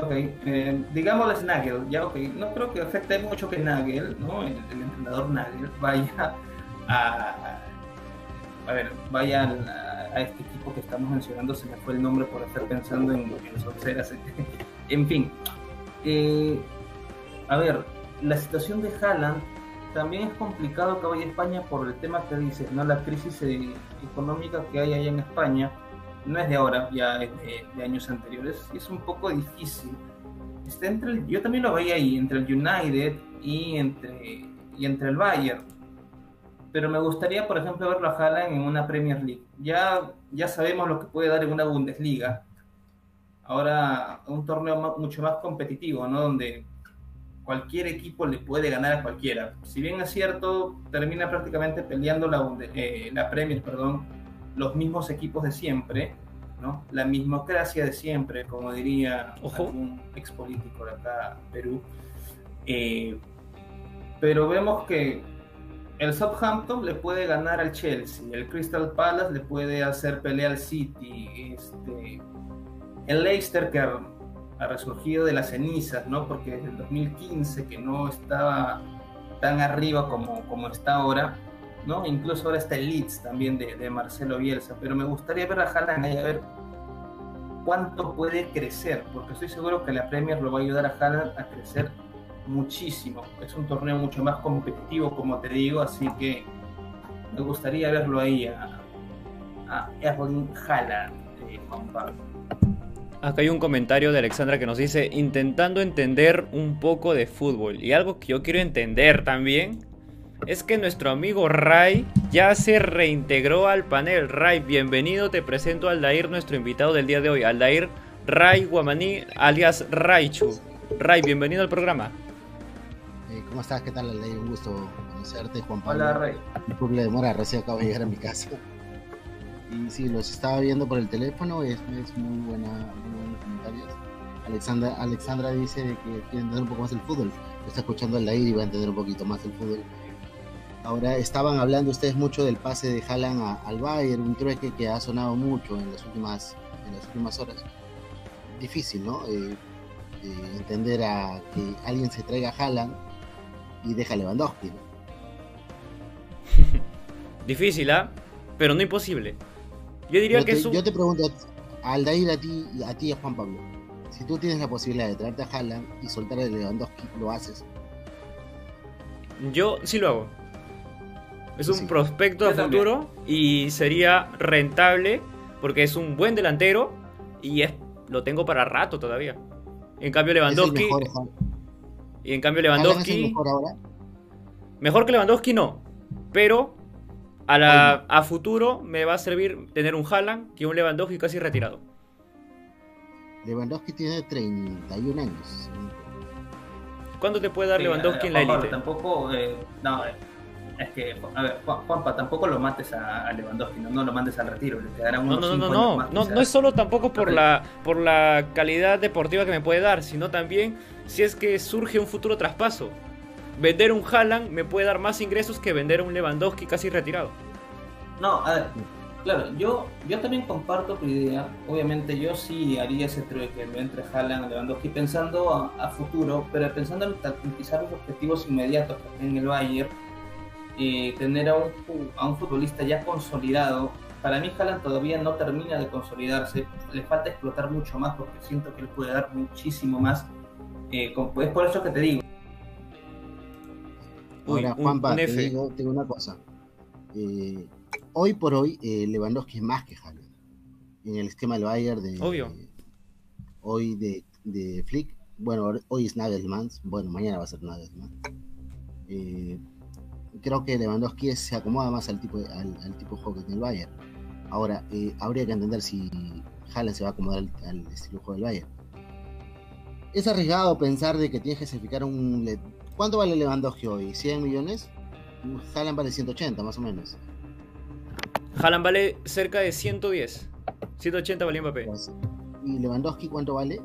Ok, eh, digámosles Nagel, ya ok, no creo que afecte mucho que Nagel, ¿no? El, entrenador Nagel vaya a, a ver, vaya a, este equipo que estamos mencionando, se me fue el nombre por estar pensando en, en sonceras, en fin. Eh, a ver, la situación de Haaland también es complicado que vaya a España por el tema que dices, ¿no? La crisis eh, económica que hay allá en España no es de ahora, ya es de, años anteriores, y es un poco difícil. Está entre yo también lo veía ahí, entre el United y entre, y entre el Bayern. Pero me gustaría, por ejemplo, verlo a Haaland en una Premier League. Ya, ya sabemos lo que puede dar en una Bundesliga. Ahora, un torneo mucho más competitivo, ¿no? Donde cualquier equipo le puede ganar a cualquiera. Si bien es cierto, termina prácticamente peleando la, eh, la Premier, perdón, los mismos equipos de siempre, ¿no? La mismocracia de siempre, como diría un ex político de acá, Perú. Eh, pero vemos que el Southampton le puede ganar al Chelsea, el Crystal Palace le puede hacer pelea al City, este, el Leicester que ha resurgido de las cenizas, ¿no? Porque desde el 2015 que no estaba tan arriba como, como está ahora, ¿no? Incluso ahora está el Leeds también de, Marcelo Bielsa, pero me gustaría ver a Haaland ahí a ver cuánto puede crecer, porque estoy seguro que la Premier lo va a ayudar a Haaland a crecer muchísimo. Es un torneo mucho más competitivo, como te digo, así que me gustaría verlo ahí a, a Erling Haaland, eh, Juan Pablo. Acá hay un comentario de Alexandra que nos dice, intentando entender un poco de fútbol. Y algo que yo quiero entender también es que nuestro amigo Ray ya se reintegró al panel. Ray, bienvenido, te presento a Aldair, nuestro invitado del día de hoy. Aldair Ray Guamaní, alias Raichu. Ray, bienvenido al programa. Eh, ¿Cómo estás? ¿Qué tal, Aldair? Un gusto conocerte, Juan Pablo. Hola, Ray. de demora, recién acabo de llegar a mi casa. Y sí, los estaba viendo por el teléfono, es, es muy buena, muy buenos comentarios. Alexandra, Alexandra dice que quiere entender un poco más el fútbol. está escuchando al aire y va a entender un poquito más el fútbol. Ahora estaban hablando ustedes mucho del pase de Haaland al Bayern, un trueque que ha sonado mucho en las últimas, en las últimas horas. Difícil, ¿no? Eh, eh, entender a que alguien se traiga a Haaland y deja a Lewandowski. Difícil, ¿ah? Pero no imposible. Yo diría que Yo te pregunto, Aldair, a ti, a ti y a Juan Pablo, si tú tienes la posibilidad de traerte a Haaland y soltar a Lewandowski, ¿lo haces? Yo sí lo hago. Es un prospecto a futuro y sería rentable porque es un buen delantero y es, lo tengo para rato todavía. En cambio Lewandowski... y en cambio Lewandowski... mejor, ahora? mejor que Lewandowski no, pero a, a futuro me va a servir tener un Haaland que un Lewandowski casi retirado. Lewandowski tiene 31 años. ¿Cuánto te puede dar Lewandowski en la élite? Tampoco, eh, no, es que, a ver, Juanpa, tampoco lo mates a, Lewandowski, no, lo mandes al retiro, le quedará unos no, no, no, no, no, no es solo tampoco por la, por la calidad deportiva que me puede dar, sino también si es que surge un futuro traspaso. Vender un Haaland me puede dar más ingresos que vender un Lewandowski casi retirado. No, a ver, claro, yo, yo también comparto tu idea. Obviamente yo sí haría ese trueque entre Haaland y Lewandowski pensando a, futuro, pero pensando en garantizar los objetivos inmediatos que en el Bayern, tener a un, a un futbolista ya consolidado. Para mí Haaland todavía no termina de consolidarse, le falta explotar mucho más porque siento que él puede dar muchísimo más. Eh, es por eso que te digo, Ahora, Juanpa, te digo, una cosa. Eh, hoy por hoy, eh, Lewandowski es más que Haaland. en el esquema del Bayern de Obvio. hoy de, de Flick. Bueno, hoy es Nagelsmann, bueno, mañana va a ser Nagelsmann. Eh, creo que Lewandowski se acomoda más al tipo de, al, al tipo de juego que tiene el Bayern. Ahora, eh, habría que entender si Haaland se va a acomodar al, al estilo de juego del Bayern. Es arriesgado pensar de que tienes que sacrificar un... ¿Cuánto vale Lewandowski hoy? ¿100 millones? Haaland vale 180 más o menos. Haaland vale cerca de 110. 180 valía Mbappé. Pues, ¿Y Lewandowski cuánto vale?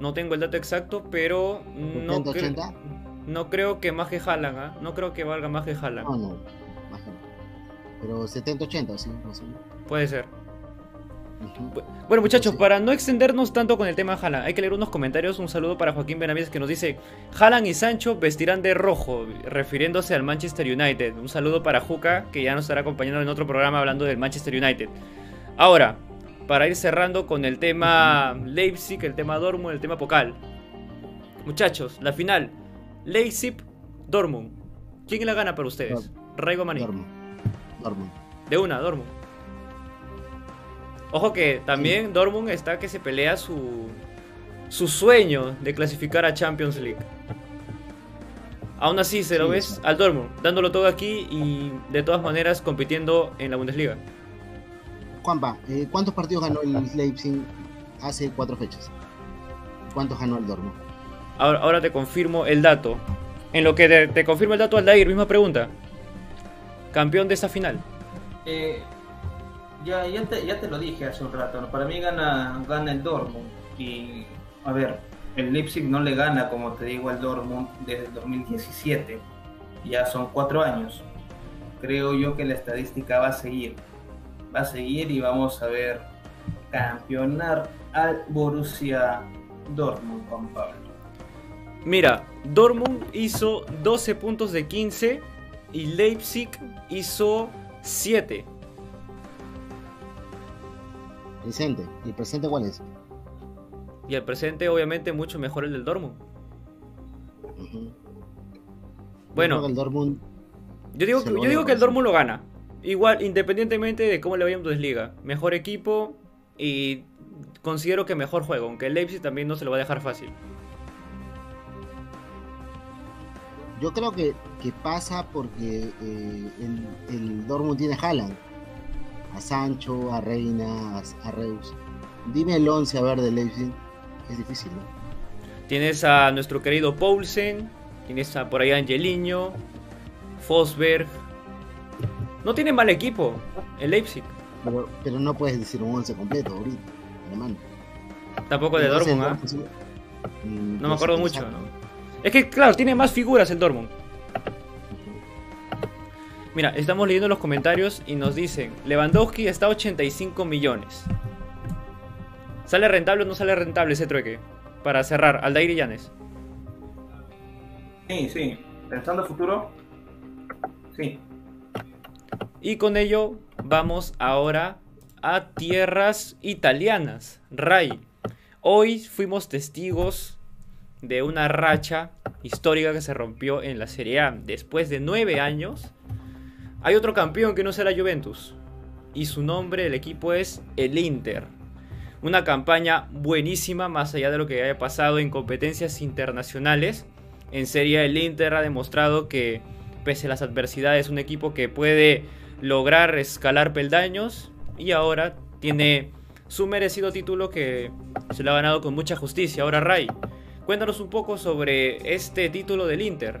No tengo el dato exacto, pero no, 70, cre- 80? No creo que más que Haaland, ¿ah? No creo que valga más que Haaland. No, no, menos. Pero 70, 80, sí, más o menos. Puede ser. Bueno, muchachos, Sí. para no extendernos tanto con el tema de Haaland, hay que leer unos comentarios. Un saludo para Joaquín Benavides que nos dice: Haaland y Sancho vestirán de rojo, refiriéndose al Manchester United. Un saludo para Juca, que ya nos estará acompañando en otro programa hablando del Manchester United. Ahora, para ir cerrando con el tema Leipzig, el tema Dortmund, el tema Pokal. Muchachos, la final: Leipzig-Dortmund. ¿Quién la gana para ustedes? Raigo Maní. Dortmund. Dortmund. De una, Dortmund. Ojo que también Dortmund está que se pelea su, su sueño de clasificar a Champions League. Aún así, se lo Sí, ves sí. al Dortmund, dándolo todo aquí y de todas maneras compitiendo en la Bundesliga. Juanpa, eh, ¿cuántos partidos ganó el Leipzig hace cuatro fechas? ¿Cuántos ganó el Dortmund? Ahora, te confirmo el dato. En lo que te, confirmo el dato, Aldair, misma pregunta. Campeón de esta final. Eh, ya, ya, te, ya te lo dije hace un rato, ¿no? para mí gana, gana el Dortmund. Y, a ver, el Leipzig no le gana, como te digo, al Dortmund desde el 2017. Ya son cuatro años. Creo yo que la estadística va a seguir. Va a seguir y vamos a ver campeonar al Borussia Dortmund, Juan Pablo. Mira, Dortmund hizo 12 puntos de 15 y Leipzig hizo 7. Presente. ¿Y el presente cuál es? Y al presente, obviamente, mucho mejor el del Dortmund. Bueno. el Dortmund Yo digo, que- yo digo que el. Dortmund lo gana. Igual, independientemente de cómo le vaya en Bundesliga. Mejor equipo y considero que mejor juego. Aunque el Leipzig también no se lo va a dejar fácil. Yo creo que, que pasa porque eh, el, el Dortmund tiene a Haaland, a Sancho, a Reina, a, a Reus. Dime el 11 a ver de Leipzig. Es difícil, ¿no? Tienes a nuestro querido Poulsen. Tienes a por ahí a Angelino. Fosberg. No tiene mal equipo el Leipzig. Pero, pero no puedes decir un 11 completo ahorita, hermano. Tampoco de El 11 Dortmund, ¿ah? Mm, No me acuerdo mucho. ¿no? Es que, claro, tiene más figuras el Dortmund. Mira, estamos leyendo los comentarios y nos dicen, Lewandowski está a 85 millones. ¿Sale rentable o no sale rentable ese trueque? Para cerrar, Aldair y Llanes. Sí, sí. Pensando en futuro, sí. Y con ello vamos ahora a tierras italianas. Ray, hoy fuimos testigos de una racha histórica que se rompió en la Serie A. Después de nueve años, hay otro campeón que no será Juventus. Y su nombre del equipo es el Inter. Una campaña buenísima, más allá de lo que haya pasado en competencias internacionales. En Serie A el Inter ha demostrado que, pese a las adversidades, es un equipo que puede lograr escalar peldaños. Y ahora tiene su merecido título que se lo ha ganado con mucha justicia. Ahora Ray, cuéntanos un poco sobre este título del Inter.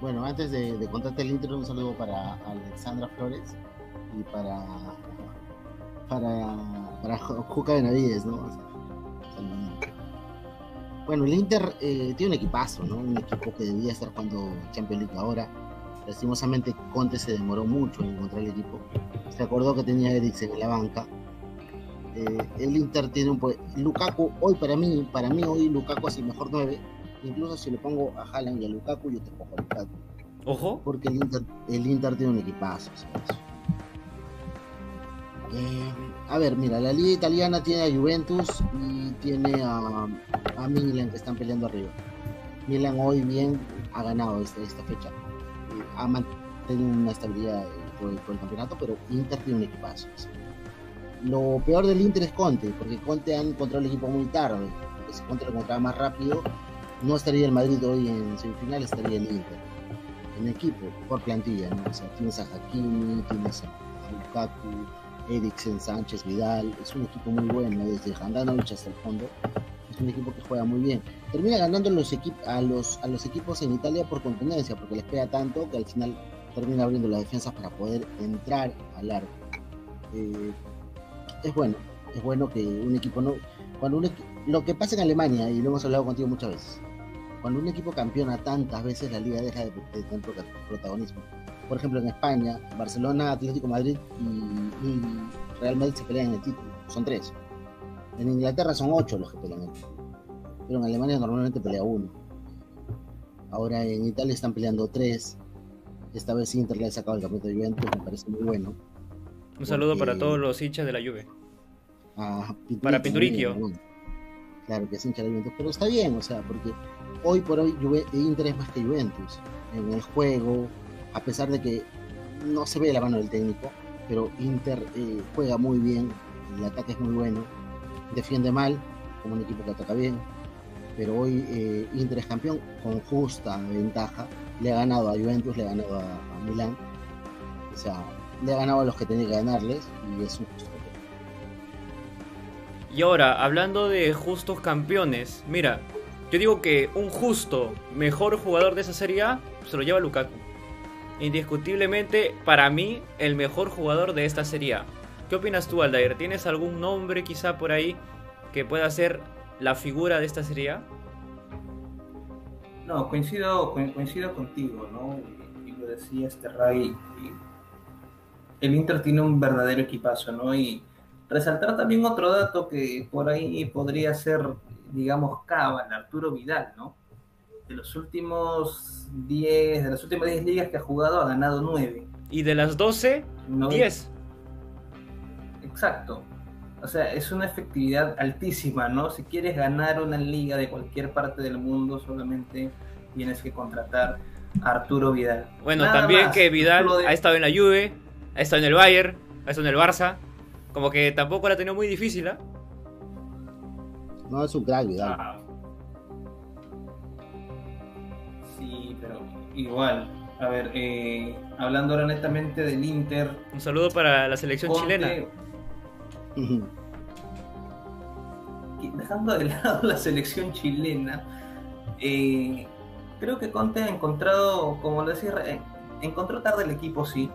Bueno, antes de, de contarte el intro, un saludo para Alexandra Flores y para para, para Ju- Juca Benavides, ¿no? O bueno, el Inter eh, tiene un equipazo, ¿no? Un equipo que debía estar jugando Champions League ahora. Lastimosamente Conte se demoró mucho en encontrar el equipo. Se acordó que tenía a Eriksen en la banca. Eh, el Inter tiene un po- Lukaku hoy para mí, para mí hoy Lukaku es el mejor 9. Incluso si le pongo a Haaland y a Lukaku, yo te pongo a Lukaku. Ojo, Porque el Inter, el Inter tiene un equipazo. Eh, a ver, mira, la liga italiana tiene a Juventus y tiene a, a Milan que están peleando arriba. Milan hoy bien ha ganado esta, esta fecha. Eh, ha mantenido una estabilidad por, el- por el campeonato, pero Inter tiene un equipazo. ¿sí? Lo peor del Inter es Conte, porque Conte ha encontrado el equipo muy tarde. Porque si Conte lo encontraba más rápido, no estaría el Madrid hoy en semifinal, estaría el Inter. En equipo, por plantilla, ¿no? O sea, tienes a Hakimi, tienes a Lukaku, Eriksen, Sánchez, Vidal. Es un equipo muy bueno, desde Handanovic hasta el fondo. Es un equipo que juega muy bien. Termina ganando los a, los, a los equipos en Italia por contundencia, porque les pega tanto que al final termina abriendo las defensas para poder entrar al arco. Eh, es bueno, es bueno que un equipo no. Cuando un lo que pasa en Alemania, y lo hemos hablado contigo muchas veces, cuando un equipo campeona tantas veces, la liga deja de, tener protagonismo. Por ejemplo, en España, Barcelona, Atlético Madrid y, Real Madrid se pelean en el título. Son tres. En Inglaterra son ocho los que pelean el título. Pero en Alemania normalmente pelea uno. Ahora en Italia están peleando tres. Esta vez Inter le ha sacado el campeonato de Juventus, me parece muy bueno. Un saludo para todos los hinchas de la Juve. para Pinturicchio. Claro que es hincha de la Juventus, pero está bien, o sea, porque hoy por hoy Juve, Inter es más que Juventus. En el juego, a pesar de que no se ve la mano del técnico, pero Inter eh, juega muy bien, el ataque es muy bueno, defiende mal, como un equipo que ataca bien, pero hoy eh, Inter es campeón con justa ventaja, le ha ganado a Juventus, le ha ganado a, a Milán, o sea, le ha ganado a los que tenía que ganarles y es un justo y ahora, hablando de justos campeones, mira, yo digo que un justo mejor jugador de esa serie A se lo lleva Lukaku. Indiscutiblemente, para mí, el mejor jugador de esta serie A. ¿Qué opinas tú, Aldair? ¿Tienes algún nombre quizá por ahí que pueda ser la figura de esta serie A? No, coincido, coincido contigo, ¿no? Y lo decía este Ray, el Inter tiene un verdadero equipazo, ¿no? Y resaltar también otro dato que por ahí podría ser, digamos, Cabal, Arturo Vidal, ¿no? De los últimos 10, de las últimas 10 ligas que ha jugado, ha ganado 9. ¿Y de las 12? 10. Exacto. O sea, es una efectividad altísima, ¿no? Si quieres ganar una liga de cualquier parte del mundo, solamente tienes que contratar a Arturo Vidal. Bueno, también que Vidal ha estado en la Juve, ha estado en el Bayern, ha estado en el Barça. Como que tampoco la ha tenido muy difícil, ¿ah? No, es un crack, Vidal. Ah. Sí, pero igual. A ver, eh, hablando ahora netamente del Inter. Un saludo para la selección chilena. Dejando de lado la selección chilena, eh, creo que Conte ha encontrado, como lo decía, eh, encontró tarde el equipo, sí,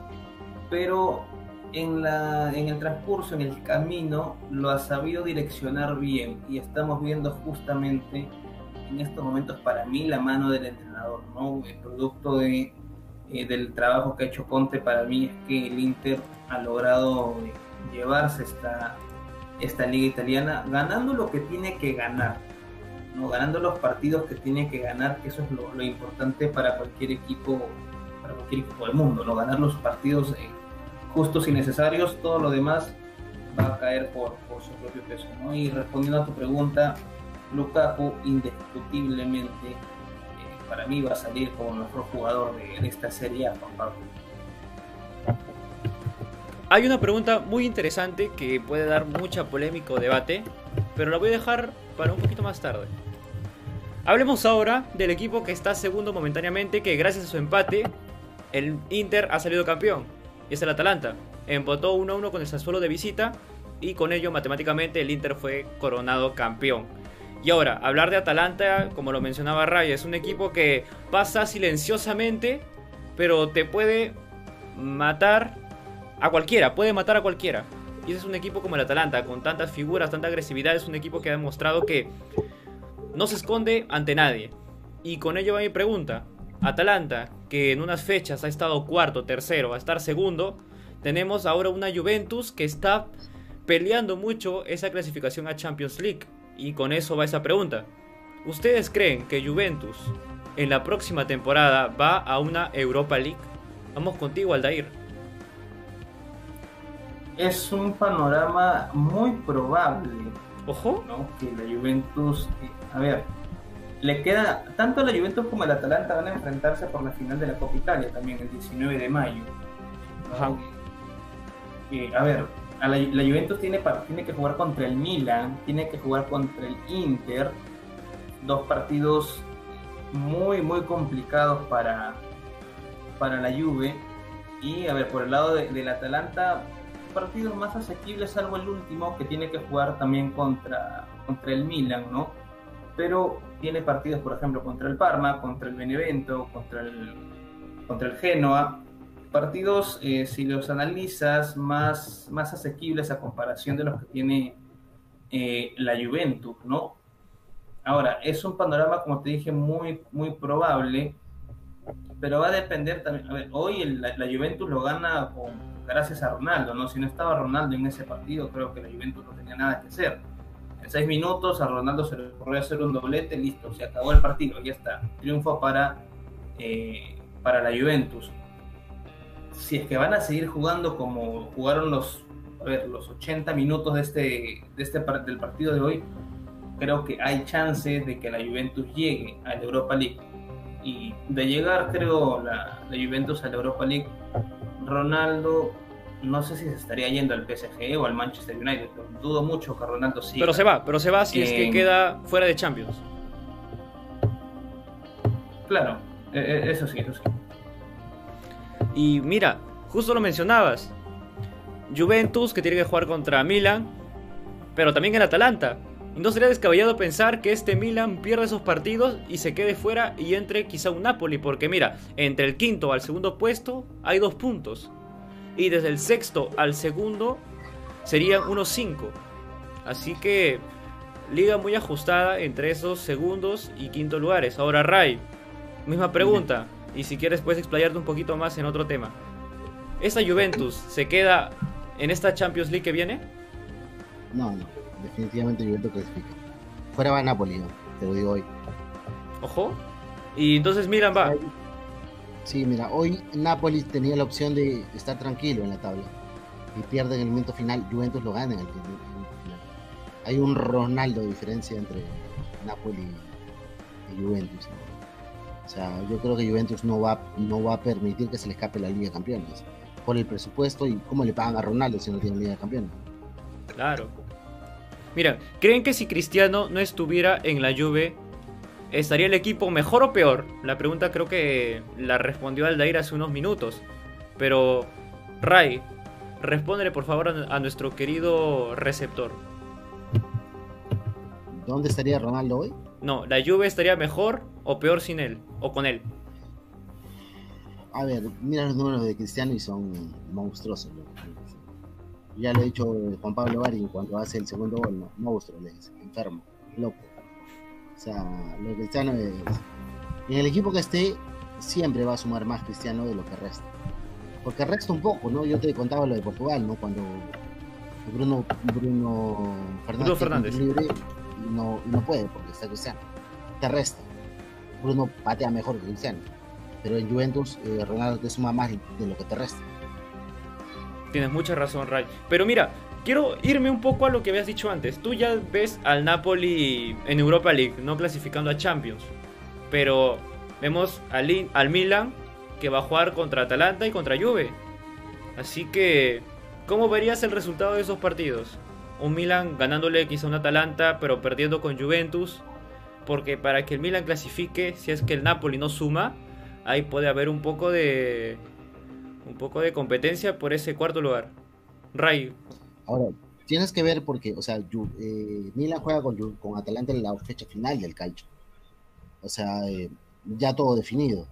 pero en, la, en el transcurso, en el camino, lo ha sabido direccionar bien y estamos viendo justamente en estos momentos para mí la mano del entrenador, ¿no? El producto de, eh, del trabajo que ha hecho Conte para mí es que el Inter ha logrado llevarse esta, esta liga italiana ganando lo que tiene que ganar, ¿no? ganando los partidos que tiene que ganar, eso es lo, importante para cualquier equipo, para cualquier equipo del mundo, ¿no? ganar los partidos justos y necesarios, todo lo demás va a caer por, su propio peso. ¿no? Y respondiendo a tu pregunta, Lukaku indiscutiblemente eh, para mí va a salir como el mejor jugador de, esta serie Hay una pregunta muy interesante que puede dar mucha polémica o debate, pero la voy a dejar para un poquito más tarde. Hablemos ahora del equipo que está segundo momentáneamente, que gracias a su empate, el Inter ha salido campeón y es el Atalanta. Empotó 1-1 con el Sassuolo de visita y con ello matemáticamente el Inter fue coronado campeón. Y ahora, hablar de Atalanta, como lo mencionaba Ray, es un equipo que pasa silenciosamente, pero te puede matar a cualquiera, puede matar a cualquiera. Y ese es un equipo como el Atalanta, con tantas figuras, tanta agresividad, es un equipo que ha demostrado que no se esconde ante nadie. Y con ello va mi pregunta. Atalanta, que en unas fechas ha estado cuarto, tercero, a estar segundo, tenemos ahora una Juventus que está peleando mucho esa clasificación a Champions League. Y con eso va esa pregunta. ¿Ustedes creen que Juventus en la próxima temporada va a una Europa League? Vamos contigo, Aldair. Es un panorama muy probable. Ojo. Que la Juventus. Eh, a ver, le queda, tanto la Juventus como el Atalanta van a enfrentarse por la final de la Copa Italia también el 19 de mayo. a ver, la, la, Juventus tiene, tiene que jugar contra el Milan, tiene que jugar contra el Inter, dos partidos muy, muy complicados para, para la Juve. Y a ver, por el lado del Atalanta, partidos más asequibles, salvo el último, que tiene que jugar también contra, contra el Milan, ¿no? Pero tiene partidos, por ejemplo, contra el Parma, contra el Benevento, contra el, contra el Genoa. Partidos, eh, si los analizas, más, más asequibles a comparación de los que tiene eh, la Juventus, ¿no? Ahora, es un panorama, como te dije, muy, muy probable, pero va a depender también. A ver, hoy la, Juventus lo gana gracias a Ronaldo, ¿no? Si no estaba Ronaldo en ese partido, creo que la Juventus no tenía nada que hacer. Seis minutos a Ronaldo se le ocurrió hacer un doblete, listo, se acabó el partido, ya está. Triunfo para, eh, para la Juventus. Si es que van a seguir jugando como jugaron los, los 80 minutos de este, de este del partido de hoy, creo que hay chance de que la Juventus llegue a la Europa League. Y de llegar, creo, la, la Juventus a la Europa League, Ronaldo, no sé si se estaría yendo al PSG o al Manchester United, pero dudo mucho que Ronaldo siga. Pero se va, pero se va si es que queda fuera de Champions. Claro, e, e, eso sí, eso sí. Y mira, justo lo mencionabas. Juventus que tiene que jugar contra Milan, pero también el Atalanta. Y no sería descabellado pensar que este Milan pierda esos partidos y se quede fuera y entre quizá un Napoli, porque mira, entre el quinto al segundo puesto hay dos puntos. Y desde el sexto al segundo serían unos cinco. Así que liga muy ajustada entre esos segundos y quinto lugares. Ahora Ray, misma pregunta. Y si quieres puedes explayarte un poquito más en otro tema. ¿Esta Juventus se queda en esta Champions League que viene? No, no definitivamente Juventus clasifica. Fuera va Napoli, te lo digo hoy. Ojo. Y entonces Milan va. Sí, mira, hoy Napoli tenía la opción de estar tranquilo en la tabla. Y pierde en el momento final, Juventus lo gana en el momento final. Hay un Ronaldo de diferencia entre Napoli y Juventus. O sea, yo creo que Juventus no va, no va a permitir que se le escape la Liga de Campeones. Por el presupuesto y cómo le pagan a Ronaldo si no tiene Liga de Campeones. Claro. Mira, ¿creen que si Cristiano no estuviera en la Juve, estaría el equipo mejor o peor? La pregunta creo que la respondió Aldair hace unos minutos. Pero, Ray, respóndele por favor a, nuestro querido receptor. ¿Dónde estaría Ronaldo hoy? No, ¿la Juve estaría mejor o peor sin él? ¿O con él? A ver, mira los números de Cristiano y son monstruosos ya lo ha dicho Juan Pablo Bari cuando hace el segundo gol, no, monstruo, le dice, enfermo, loco. O sea, lo cristiano es. En el equipo que esté, siempre va a sumar más cristiano de lo que resta. Porque resta un poco, ¿no? Yo te contaba lo de Portugal, ¿no? Cuando Bruno, Bruno Fernández, Bruno Fernández. libre y no, no puede porque está cristiano. Te resta. Bruno patea mejor que cristiano. Pero en Juventus, eh, Ronaldo te suma más de lo que te resta. Tienes mucha razón, Ray. Pero mira, quiero irme un poco a lo que habías dicho antes. Tú ya ves al Napoli en Europa League, no clasificando a Champions. Pero vemos al, Milan que va a jugar contra Atalanta y contra Juve. Así que, ¿cómo verías el resultado de esos partidos? Un Milan ganándole quizá un Atalanta, pero perdiendo con Juventus. Porque para que el Milan clasifique, si es que el Napoli no suma, ahí puede haber un poco de un poco de competencia por ese cuarto lugar. Ray. Ahora, tienes que ver porque, o sea, eh, Milan juega con, con, Atalanta en la fecha final del calcio. O sea, eh, ya todo definido.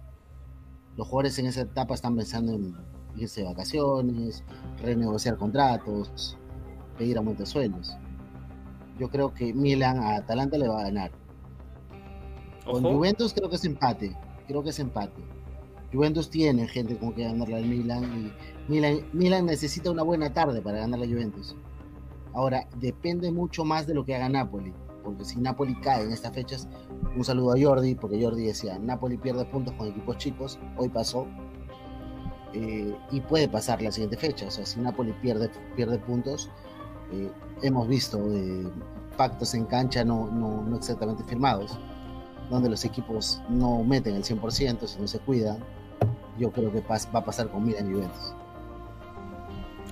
Los jugadores en esa etapa están pensando en irse de vacaciones, renegociar contratos, pedir aumento de sueldos. Yo creo que Milan a Atalanta le va a ganar. Con Juventus creo que es empate. Creo que es empate. Juventus tiene gente con que ganarle al Milan y Milan, Milan necesita una buena tarde para ganar la Juventus. Ahora, depende mucho más de lo que haga Napoli, porque si Napoli cae en estas fechas, un saludo a Jordi, porque Jordi decía, Napoli pierde puntos con equipos chicos, hoy pasó, eh, y puede pasar la siguiente fecha, o sea, si Napoli pierde, pierde puntos, eh, hemos visto eh, pactos en cancha no, no, no exactamente firmados, donde los equipos no meten el 100%, si no se cuidan, yo creo que va a pasar con Milan Juventus.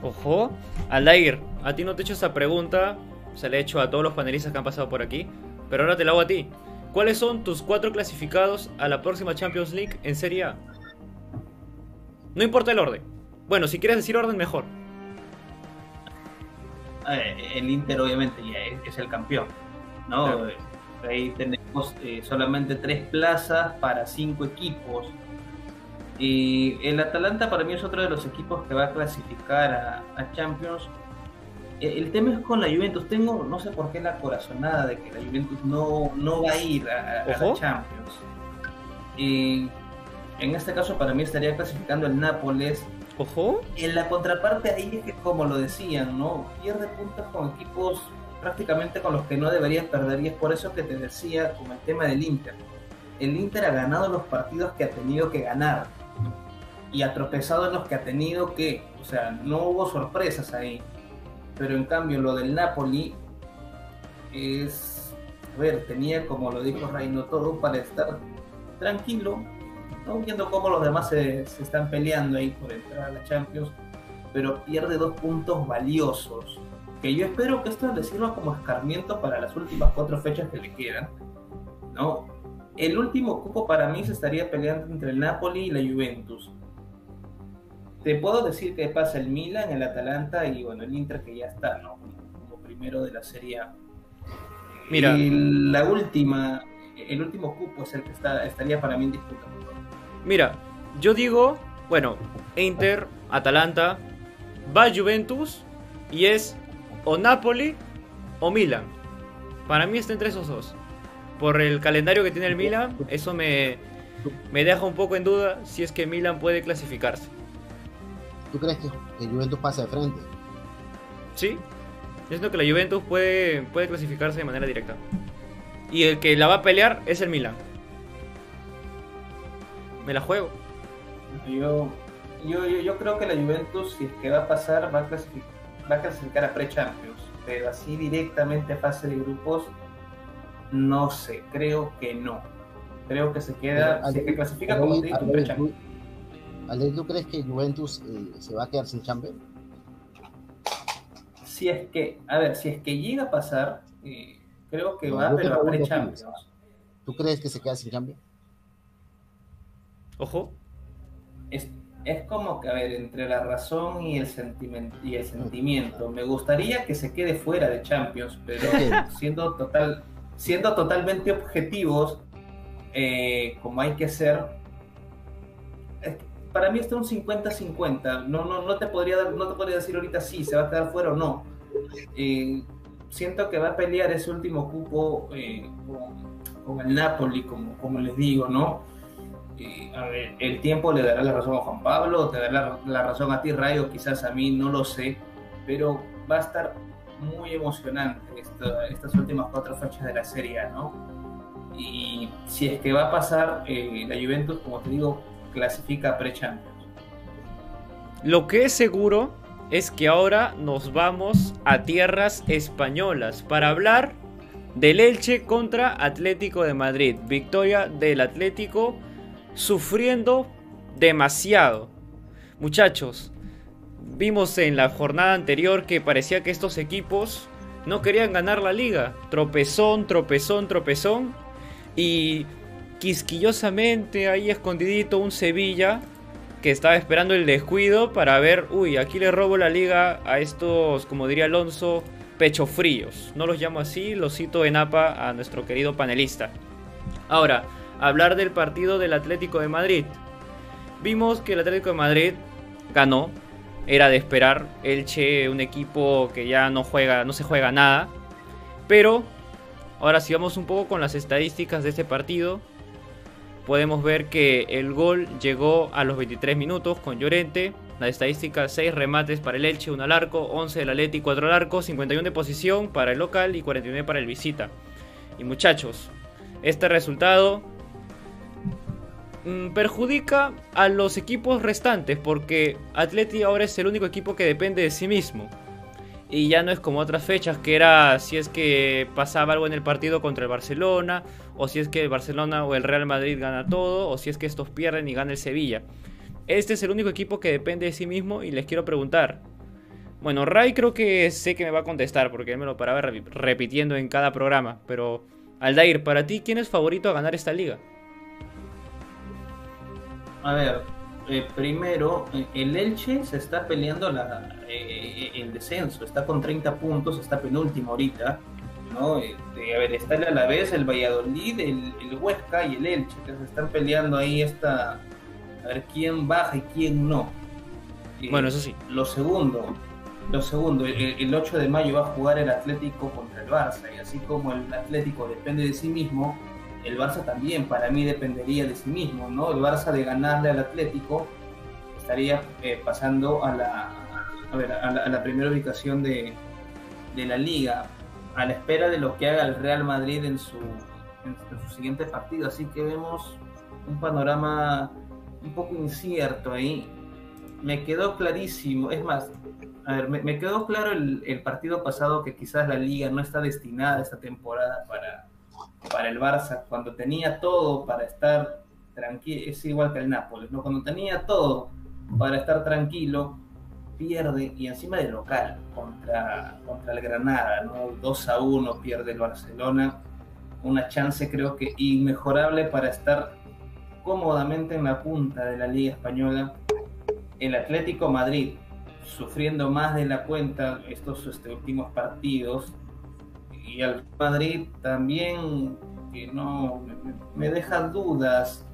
Ojo, Aldair, a ti no te he hecho esa pregunta, se le he hecho a todos los panelistas que han pasado por aquí, pero ahora te la hago a ti. ¿Cuáles son tus cuatro clasificados a la próxima Champions League en Serie A? No importa el orden. Bueno, si quieres decir orden, mejor. el Inter obviamente ya es, el campeón, ¿no? Ahí tenemos eh, solamente tres plazas para cinco equipos. Y el Atalanta para mí es otro de los equipos que va a clasificar a, Champions. E, el, tema es con la Juventus. Tengo, no sé por qué, la corazonada de que la Juventus no, no va a ir a, la Champions. Y en este caso para mí estaría clasificando el Nápoles. Ojo. En la contraparte ahí es que, como lo decían, ¿no? Pierde puntos con equipos prácticamente con los que no deberías perder y es por eso que te decía con el tema del Inter. El Inter ha ganado los partidos que ha tenido que ganar y ha tropezado en los que ha tenido que, o sea, no hubo sorpresas ahí. Pero en cambio lo del Napoli es, a ver, tenía como lo dijo Reino todo para estar tranquilo, ¿no? viendo cómo los demás se, se están peleando ahí por entrar a la Champions, pero pierde dos puntos valiosos que yo espero que esto le sirva como escarmiento para las últimas cuatro fechas que le quedan. ¿no? El último cupo para mí se estaría peleando entre el Napoli y la Juventus. Te puedo decir que pasa el Milan, el Atalanta y bueno, el Inter que ya está, ¿no? Como, primero de la Serie A. Mira. Y la última, el último cupo es el que está, estaría para mí en disputa. Mira, yo digo, bueno, Inter, Atalanta, va Juventus y es o Napoli o Milan. Para mí está entre esos dos. Por el calendario que tiene el Milan, eso me, me deja un poco en duda si es que Milan puede clasificarse. ¿Tú crees que, el Juventus pasa de frente? Sí, yo siento que la Juventus puede, puede clasificarse de manera directa. Y el que la va a pelear es el Milan. Me la juego. Yo, yo, yo creo que la Juventus, si es que va a pasar, va a clasificar va a clasificar a pre-champions, pero así directamente a fase de grupos, no sé, creo que no. Creo que se queda, si que clasifica como pre-champions. ¿tú crees que Juventus eh, se va a quedar sin champions? Si es que, a ver, si es que llega a pasar, eh, creo que va, pero a pre-champions. ¿Tú crees que se queda sin champions? Ojo es como que, a ver, entre la razón y el, sentimiento, y el sentimiento. Me gustaría que se quede fuera de Champions, pero siendo, total, siendo totalmente objetivos, eh, como hay que ser, para mí está un 50-50. No, no, no, te podría no te podría decir ahorita si se va a quedar fuera o no. Eh, siento que va a pelear ese último cupo eh, con, el Napoli, como, como les digo, ¿no? a ver, el tiempo le dará la razón a Juan Pablo, te dará la, razón a ti, Rayo, quizás a mí, no lo sé, pero va a estar muy emocionante estas últimas cuatro fechas de la Serie ¿no? Y si es que va a pasar, eh, la Juventus, como te digo, clasifica pre-Champions. Lo que es seguro es que ahora nos vamos a tierras españolas para hablar del Elche contra Atlético de Madrid. Victoria del Atlético sufriendo demasiado. Muchachos, vimos en la jornada anterior que parecía que estos equipos no querían ganar la liga. Tropezón, tropezón, tropezón. Y quisquillosamente ahí escondidito un Sevilla que estaba esperando el descuido para ver, uy, aquí le robo la liga a estos, como diría Alonso, pecho fríos. No los llamo así, los cito en APA a nuestro querido panelista. Ahora, hablar del partido del Atlético de Madrid. Vimos que el Atlético de Madrid ganó, era de esperar. Elche, un equipo que ya no juega, no se juega nada. Pero ahora si vamos un poco con las estadísticas de este partido, podemos ver que el gol llegó a los 23 minutos con Llorente. La estadística 6 remates para el Elche, 1 al arco, 11 del Atlético, 4 al arco, 51 de posición para el local y 49 para el visita. Y muchachos, este resultado perjudica a los equipos restantes porque Atleti ahora es el único equipo que depende de sí mismo. Y ya no es como otras fechas que era si es que pasaba algo en el partido contra el Barcelona, o si es que el Barcelona o el Real Madrid gana todo, o si es que estos pierden y gana el Sevilla. Este es el único equipo que depende de sí mismo y les quiero preguntar, Bueno, Ray creo que sé que me va a contestar porque él me lo paraba repitiendo en cada programa. Pero, Aldair, para ti, ¿quién es favorito a ganar esta liga? A ver, eh, primero, eh, el Elche se está peleando la, eh, el descenso, está con 30 puntos, está penúltimo ahorita. ¿no? a ver, está el Alavés, el Valladolid, el, el Huesca y el Elche, que se están peleando ahí esta, a ver quién baja y quién no. bueno, eso sí. Lo segundo, lo segundo, el, 8 de mayo va a jugar el Atlético contra el Barça y así como el Atlético depende de sí mismo, el Barça también para mí dependería de sí mismo, ¿no? El Barça de ganarle al Atlético estaría eh, pasando a la, a, la, primera ubicación de, de, la liga, a la espera de lo que haga el Real Madrid en su, en su siguiente partido. Así que vemos un panorama un poco incierto ahí. Me quedó clarísimo, es más, a ver, me, quedó claro el, partido pasado que quizás la liga no está destinada esta temporada para, para el Barça, cuando tenía todo para estar tranquilo, es igual que el Nápoles, ¿no? Cuando tenía todo para estar tranquilo, pierde y encima de local contra, contra el Granada, ¿no? 2 a 1 pierde el Barcelona, una chance creo que inmejorable para estar cómodamente en la punta de la Liga Española. El Atlético Madrid sufriendo más de la cuenta estos este, últimos partidos. Y al Madrid también, que no me, deja dudas.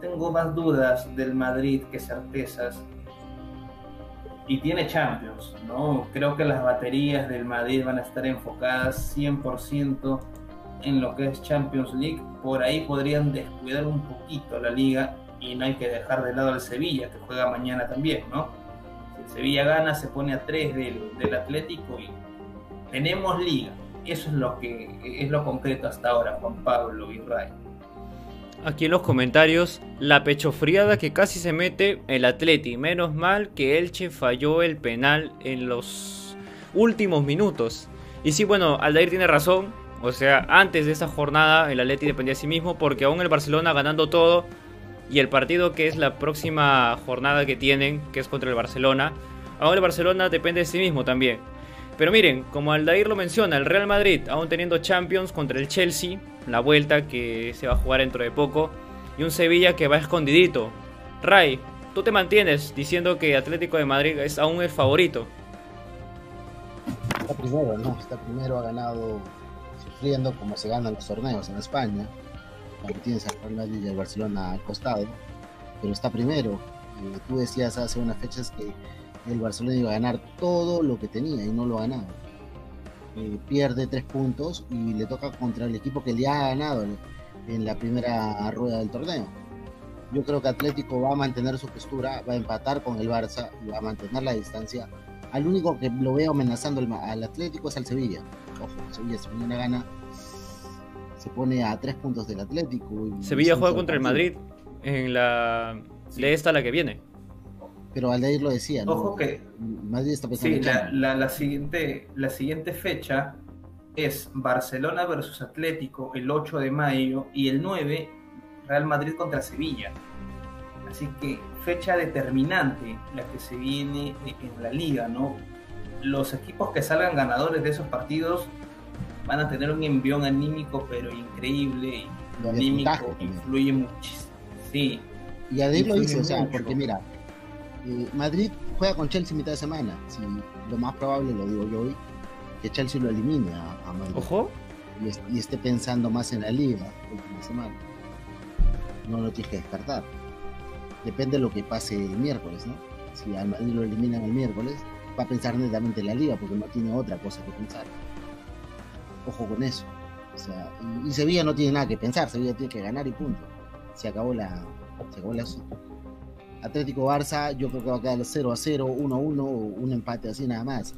tengo más dudas del Madrid que certezas. Y tiene Champions, ¿no? Creo que las baterías del Madrid van a estar enfocadas 100% en lo que es Champions League. Por ahí podrían descuidar un poquito la liga y no hay que dejar de lado al Sevilla, que juega mañana también, ¿no? Sevilla gana, se pone a 3 del, Atlético y tenemos liga. Eso es lo que es lo concreto hasta ahora, Juan Pablo y Ray. Aquí en los comentarios, la pechofriada que casi se mete el Atleti. Menos mal que Elche falló el penal en los últimos minutos. Y sí, bueno, Aldair tiene razón. O sea, antes de esa jornada el Atleti dependía de sí mismo porque aún el Barcelona ganando todo y el partido que es la próxima jornada que tienen, que es contra el Barcelona, ahora el Barcelona depende de sí mismo también. Pero miren, como Aldair lo menciona, el Real Madrid aún teniendo Champions contra el Chelsea, la vuelta que se va a jugar dentro de poco, y un Sevilla que va escondidito. Ray, tú te mantienes diciendo que Atlético de Madrid es aún el favorito. Está primero, ¿no? Está primero, ha ganado sufriendo como se ganan los torneos en España cuando tienes al Real Madrid y al Barcelona al costado, pero está primero. Tú decías hace unas fechas que el Barcelona iba a ganar todo lo que tenía y no lo ha ganado. Eh, pierde tres puntos y le toca contra el equipo que le ha ganado en la primera rueda del torneo. Yo creo que Atlético va a mantener su postura, va a empatar con el Barça y va a mantener la distancia. Al único que lo veo amenazando al Atlético es al Sevilla. Ojo, Sevilla se pone una gana se pone a tres puntos del Atlético. Sevilla juega contra el Madrid en la de esta la que viene. Pero Aldair lo decía, Ojo que Madrid está sí, la, la, siguiente, la siguiente fecha es Barcelona versus Atlético el 8 de mayo y el 9 Real Madrid contra Sevilla. Así que fecha determinante la que se viene en la liga, ¿no? Los equipos que salgan ganadores de esos partidos van a tener un envión anímico, pero increíble. Y anímico influye muchísimo. Sí. Y Adil lo dice, o sea, porque mira, eh, Madrid juega con Chelsea mitad de semana. Si lo más probable, lo digo yo hoy, que Chelsea lo elimine a, Madrid. Ojo. Y, esté pensando más en la liga última semana. No lo tienes que descartar. Depende de lo que pase el miércoles, ¿no? Si al Madrid lo eliminan el miércoles, va a pensar netamente en la liga porque no tiene otra cosa que pensar. Ojo con eso. O sea, y, Sevilla no tiene nada que pensar, Sevilla tiene que ganar y punto. Se acabó la. Se acabó la Atlético Barça, yo creo que va a quedar 0 a 0, 1 a 1, un empate así nada más.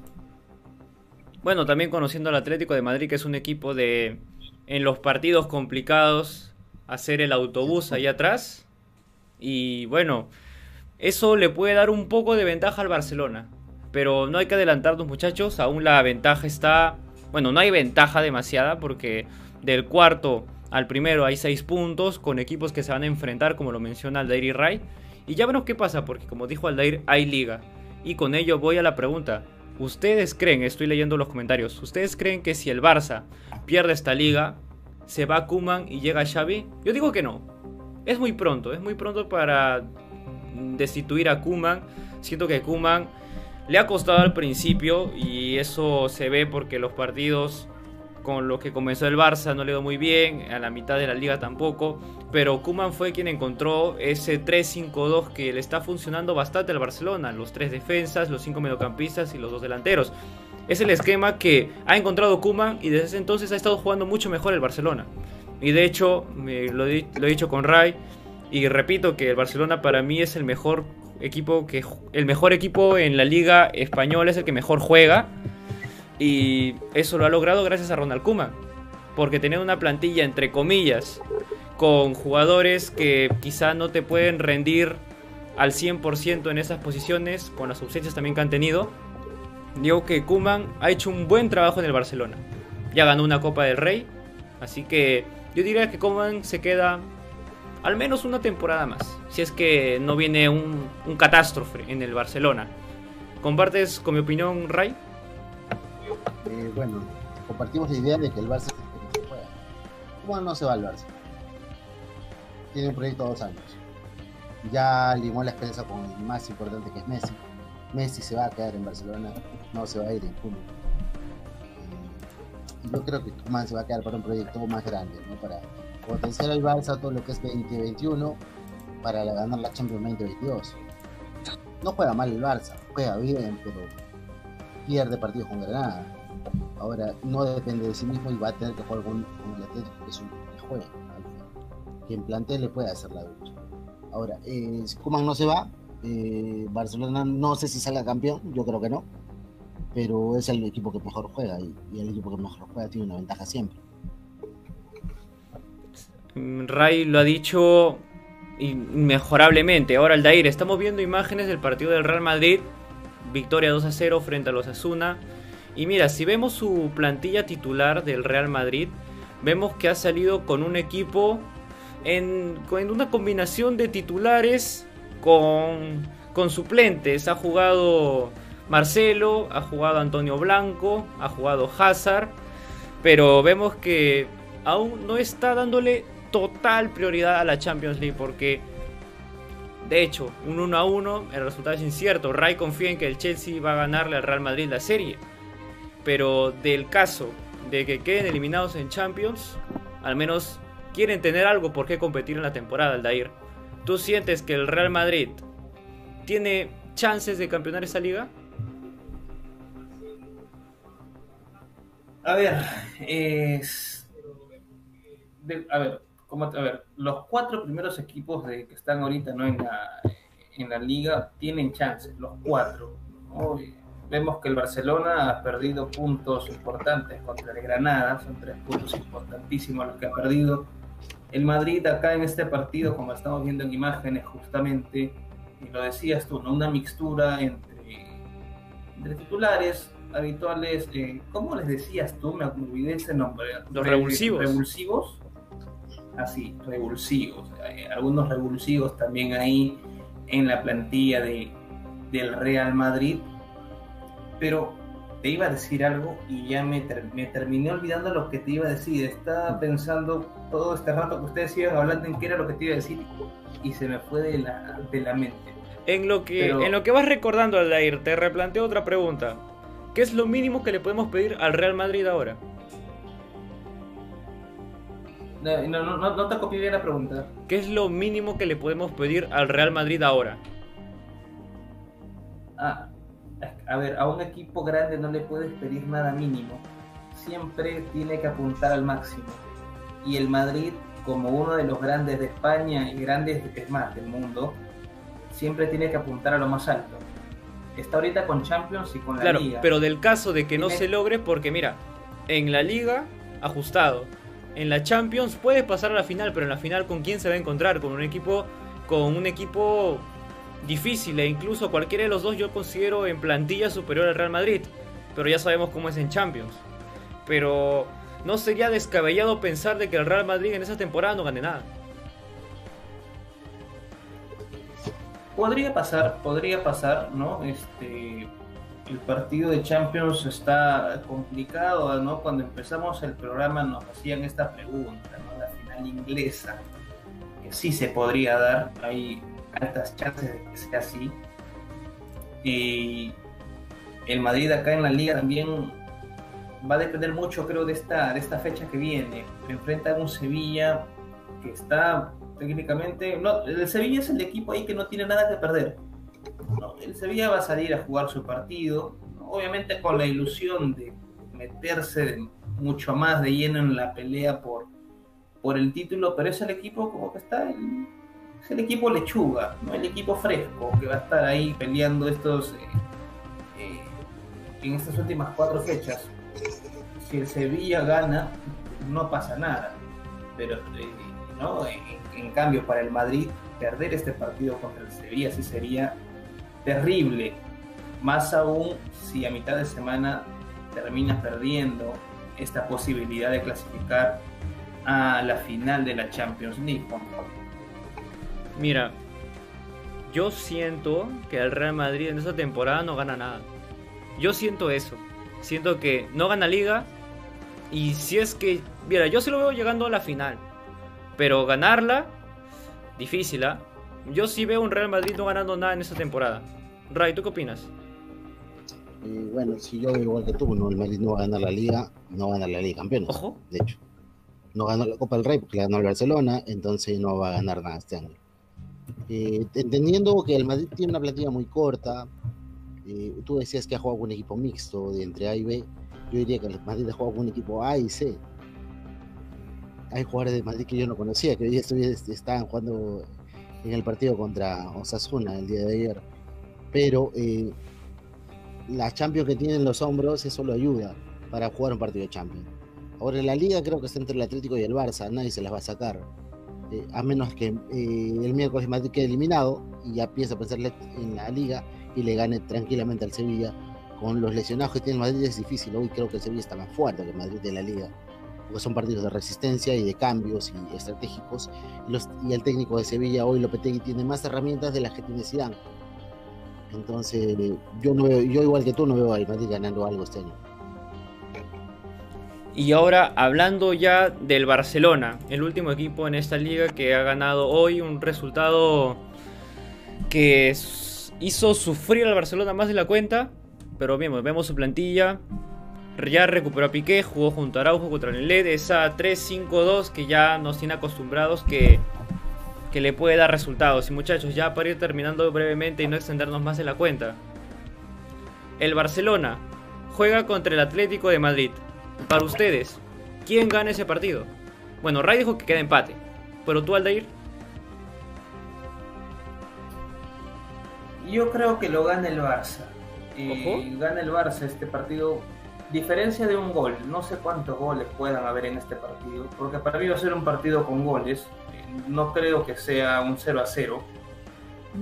Bueno, también conociendo al Atlético de Madrid, que es un equipo de en los partidos complicados hacer el autobús ahí atrás. Y bueno, eso le puede dar un poco de ventaja al Barcelona. Pero no hay que adelantarnos muchachos, aún la ventaja está bueno, no hay ventaja demasiada porque del cuarto al primero hay seis puntos con equipos que se van a enfrentar, como lo menciona Aldair y Ray. Y ya veremos qué pasa, porque como dijo Aldair, hay liga. Y con ello voy a la pregunta. ¿Ustedes creen, estoy leyendo los comentarios, ¿ustedes creen que si el Barça pierde esta liga, se va Kuman y llega Xavi? Yo digo que no. Es muy pronto, es muy pronto para destituir a Kuman. Siento que Kuman le ha costado al principio y eso se ve porque los partidos con los que comenzó el Barça no le dio muy bien, a la mitad de la liga tampoco, pero Kuman fue quien encontró ese 3-5-2 que le está funcionando bastante al Barcelona, los tres defensas, los cinco mediocampistas y los dos delanteros. Es el esquema que ha encontrado Kuman y desde ese entonces ha estado jugando mucho mejor el Barcelona. Y de hecho, lo, he dicho con Ray y repito que el Barcelona para mí es el mejor equipo que el mejor equipo en la liga española es el que mejor juega y eso lo ha logrado gracias a Ronald Koeman. Porque tener una plantilla, entre comillas, con jugadores que quizá no te pueden rendir al 100% en esas posiciones, con las ausencias también que han tenido, digo que Kuman ha hecho un buen trabajo en el Barcelona. Ya ganó una Copa del Rey, así que yo diría que Kuman se queda al menos una temporada más, si es que no viene un, un catástrofe en el Barcelona. ¿Compartes con mi opinión, Ray? Eh, bueno, compartimos la idea de que el Barça se juega. ¿Cómo no se va el Barça? Tiene un proyecto de dos años. Ya limó la expensa con el más importante que es Messi. Messi se va a quedar en Barcelona, no se va a ir en junio. Eh, yo creo que Kuman se va a quedar para un proyecto más grande, ¿no? para potenciar al Barça todo lo que es 2021 para ganar la Champions 2022. No juega mal el Barça, juega bien, pero pierde partidos con Granada. Ahora no depende de sí mismo y va a tener que jugar con, el Atlético, que es un que juega. Que en plantel le puede hacer la lucha. Ahora, eh, Kuman no se va. Eh, Barcelona no sé si salga campeón, yo creo que no. Pero es el equipo que mejor juega y, el equipo que mejor juega tiene una ventaja siempre. Ray lo ha dicho inmejorablemente. Ahora, Aldair, estamos viendo imágenes del partido del Real Madrid victoria 2 a 0 frente a los Asuna. Y mira, si vemos su plantilla titular del Real Madrid, vemos que ha salido con un equipo en, una combinación de titulares con, con suplentes. Ha jugado Marcelo, ha jugado Antonio Blanco, ha jugado Hazard, pero vemos que aún no está dándole total prioridad a la Champions League porque de hecho, un 1 a 1, el resultado es incierto. Ray confía en que el Chelsea va a ganarle al Real Madrid la serie. Pero del caso de que queden eliminados en Champions, al menos quieren tener algo por qué competir en la temporada, Aldair. ¿Tú sientes que el Real Madrid tiene chances de campeonar esa liga? A ver, es... a ver, a ver, los cuatro primeros equipos de, que están ahorita ¿no? en, la, en la liga tienen chances, los cuatro. Vemos que el Barcelona ha perdido puntos importantes contra el Granada, son tres puntos importantísimos los que ha perdido. El Madrid acá en este partido, como estamos viendo en imágenes justamente, y lo decías tú, ¿no? una mixtura entre, entre titulares habituales, eh, ¿cómo les decías tú? Me olvidé ese nombre. Los revulsivos. Revulsivos así, revulsivos. algunos revulsivos también ahí en la plantilla de, del Real Madrid. Pero te iba a decir algo y ya me, me terminé olvidando lo que te iba a decir. Estaba pensando todo este rato que ustedes iban hablando en qué era lo que te iba a decir y se me fue de la, de la mente. En lo, que, en lo que vas recordando, Aldair, te replanteo otra pregunta. ¿Qué es lo mínimo que le podemos pedir al Real Madrid ahora? No, no, no, te copié bien la pregunta. ¿Qué es lo mínimo que le podemos pedir al Real Madrid ahora? Ah, a ver, a un equipo grande no le puedes pedir nada mínimo. Siempre tiene que apuntar al máximo. Y el Madrid, como uno de los grandes de España y grandes, es más, del mundo, siempre tiene que apuntar a lo más alto. Está ahorita con Champions y con la Liga. Claro, pero del caso de que no se logre, porque mira, en la Liga, ajustado en la Champions puede pasar a la final, pero en la final con quién se va a encontrar, con un equipo con un equipo difícil e incluso cualquiera de los dos yo considero en plantilla superior al Real Madrid, pero ya sabemos cómo es en Champions. Pero no sería descabellado pensar de que el Real Madrid en esa temporada no gane nada. Podría pasar, podría pasar, ¿no? Este, el partido de Champions está complicado, ¿no? Cuando empezamos el programa nos hacían esta pregunta, ¿no? La final inglesa, que sí se podría dar, hay altas chances de que sea así. Y el Madrid acá en la liga también va a depender mucho, creo, de esta, de esta fecha que viene. Enfrenta a un Sevilla que está técnicamente. No, el Sevilla es el equipo ahí que no tiene nada que perder. El Sevilla va a salir a jugar su partido, obviamente con la ilusión de meterse mucho más de lleno en la pelea por, por el título, pero es el equipo como que está. es el equipo lechuga, ¿no? el equipo fresco que va a estar ahí peleando estos. Eh, eh, en estas últimas cuatro fechas si el Sevilla gana, no pasa nada. Pero eh, ¿no? En, cambio, para el Madrid, perder este partido contra el Sevilla sí sería terrible. Más aún si a mitad de semana termina perdiendo esta posibilidad de clasificar a la final de la Champions League. Mira, yo siento que el Real Madrid en esta temporada no gana nada. Yo siento eso. Siento que no gana liga, y si es que, mira, yo sí lo veo llegando a la final. Pero ganarla, difícil, ¿ah? Yo sí veo un Real Madrid no ganando nada en esta temporada. Ray, ¿tú qué opinas? Eh, bueno, si yo veo igual que tú, no, el Madrid no va a ganar la Liga, no va a ganar la Liga Campeones. Ojo. De hecho, no ganó la Copa del Rey porque la ganó el Barcelona, entonces no va a ganar nada este año. Eh, entendiendo que el Madrid tiene una plantilla muy corta, eh, tú decías que ha jugado con un equipo mixto de entre A y B yo diría que el Madrid ha jugado con un equipo A y C. Hay jugadores de Madrid que yo no conocía, que hoy estaban jugando en el partido contra Osasuna el día de ayer. Pero eh, Champions que tienen los hombros, eso lo ayuda para jugar un partido de Champions. Ahora en la liga creo que está entre el Atlético y el Barça, nadie se las va a sacar. Eh, a menos que eh, el miércoles Madrid quede eliminado y ya piensa a pensar en la liga y le gane tranquilamente al Sevilla con los lesionados que tiene el Madrid es difícil. Hoy creo que el Sevilla está más fuerte que Madrid de la liga, porque son partidos de resistencia y de cambios y estratégicos. Y, el técnico de Sevilla hoy, Lopetegui, tiene más herramientas de las que tiene Zidane. Entonces, yo, no veo, yo igual que tú no veo al Madrid ganando algo este año. Y ahora hablando ya del Barcelona, el último equipo en esta liga que ha ganado hoy un resultado que hizo sufrir al Barcelona más de la cuenta, pero bien, vemos su plantilla. Ya recuperó a Piqué, jugó junto a Araujo contra el LED. Esa 3-5-2 que ya nos tiene acostumbrados que, que le puede dar resultados. Y muchachos, ya para ir terminando brevemente y no extendernos más en la cuenta. El Barcelona juega contra el Atlético de Madrid. Para ustedes, ¿quién gana ese partido? Bueno, Ray dijo que queda empate. Pero tú, Aldair. Yo creo que lo gana el Barça y gana el Barça este partido. Diferencia de un gol, no sé cuántos goles puedan haber en este partido, porque para mí va a ser un partido con goles. No creo que sea un 0 a 0.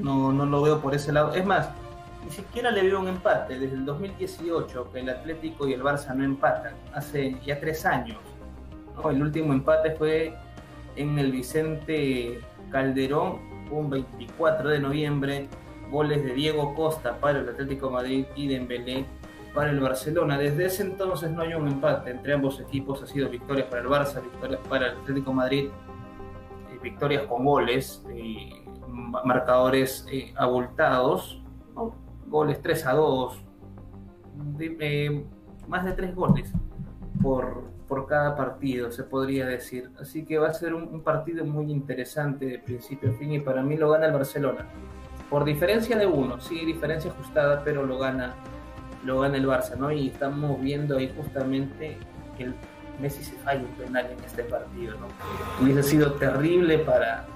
No, no lo veo por ese lado. Es más, ni siquiera le veo un empate. Desde el 2018, que el Atlético y el Barça no empatan, hace ya tres años. El último empate fue en el Vicente Calderón, un 24 de noviembre goles de Diego Costa para el Atlético Madrid y Dembélé para el Barcelona. Desde ese entonces no hay un empate entre ambos equipos, ha sido victorias para el Barça, victorias para el Atlético Madrid, eh, victorias con goles, eh, marcadores eh, abultados, goles 3 a 2, más de 3 goles por, por cada partido, se podría decir. Así que va a ser un, un partido muy interesante de principio a fin y para mí lo gana el Barcelona por diferencia de uno, sí, diferencia ajustada, pero lo gana, lo gana el Barça, ¿no? Y estamos viendo ahí justamente que el Messi se falla un penal en este partido, ¿no? Hubiese sido terrible para,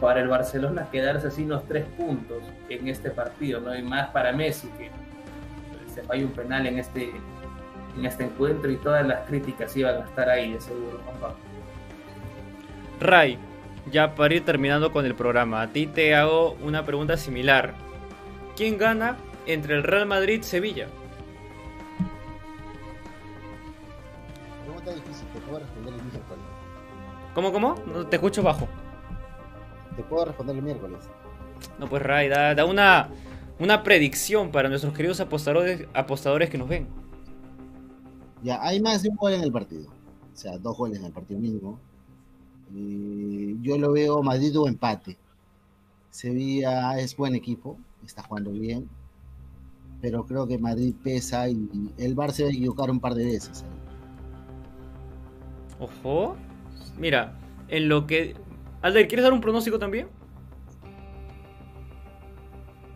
para el Barcelona quedarse así unos tres puntos en este partido, ¿no? Y más para Messi, que se falla un penal en este, en este encuentro y todas las críticas iban a estar ahí, de seguro, papá. Ray, ya para ir terminando con el programa, a ti te hago una pregunta similar. ¿Quién gana entre el Real Madrid y Sevilla? Pregunta difícil, te puedo responder el miércoles. ¿Cómo, cómo? No, te escucho bajo. Te puedo responder el miércoles. No, pues Ray, da, una, una predicción para nuestros queridos apostadores, apostadores que nos ven. Ya, hay más de un gol en el partido. O sea, dos goles en el partido mínimo. yo lo veo Madrid o empate. Sevilla es buen equipo, está jugando bien, pero creo que Madrid pesa y el Bar se va a equivocar un par de veces. Ojo. Mira, en lo que... Alder, ¿quieres dar un pronóstico también?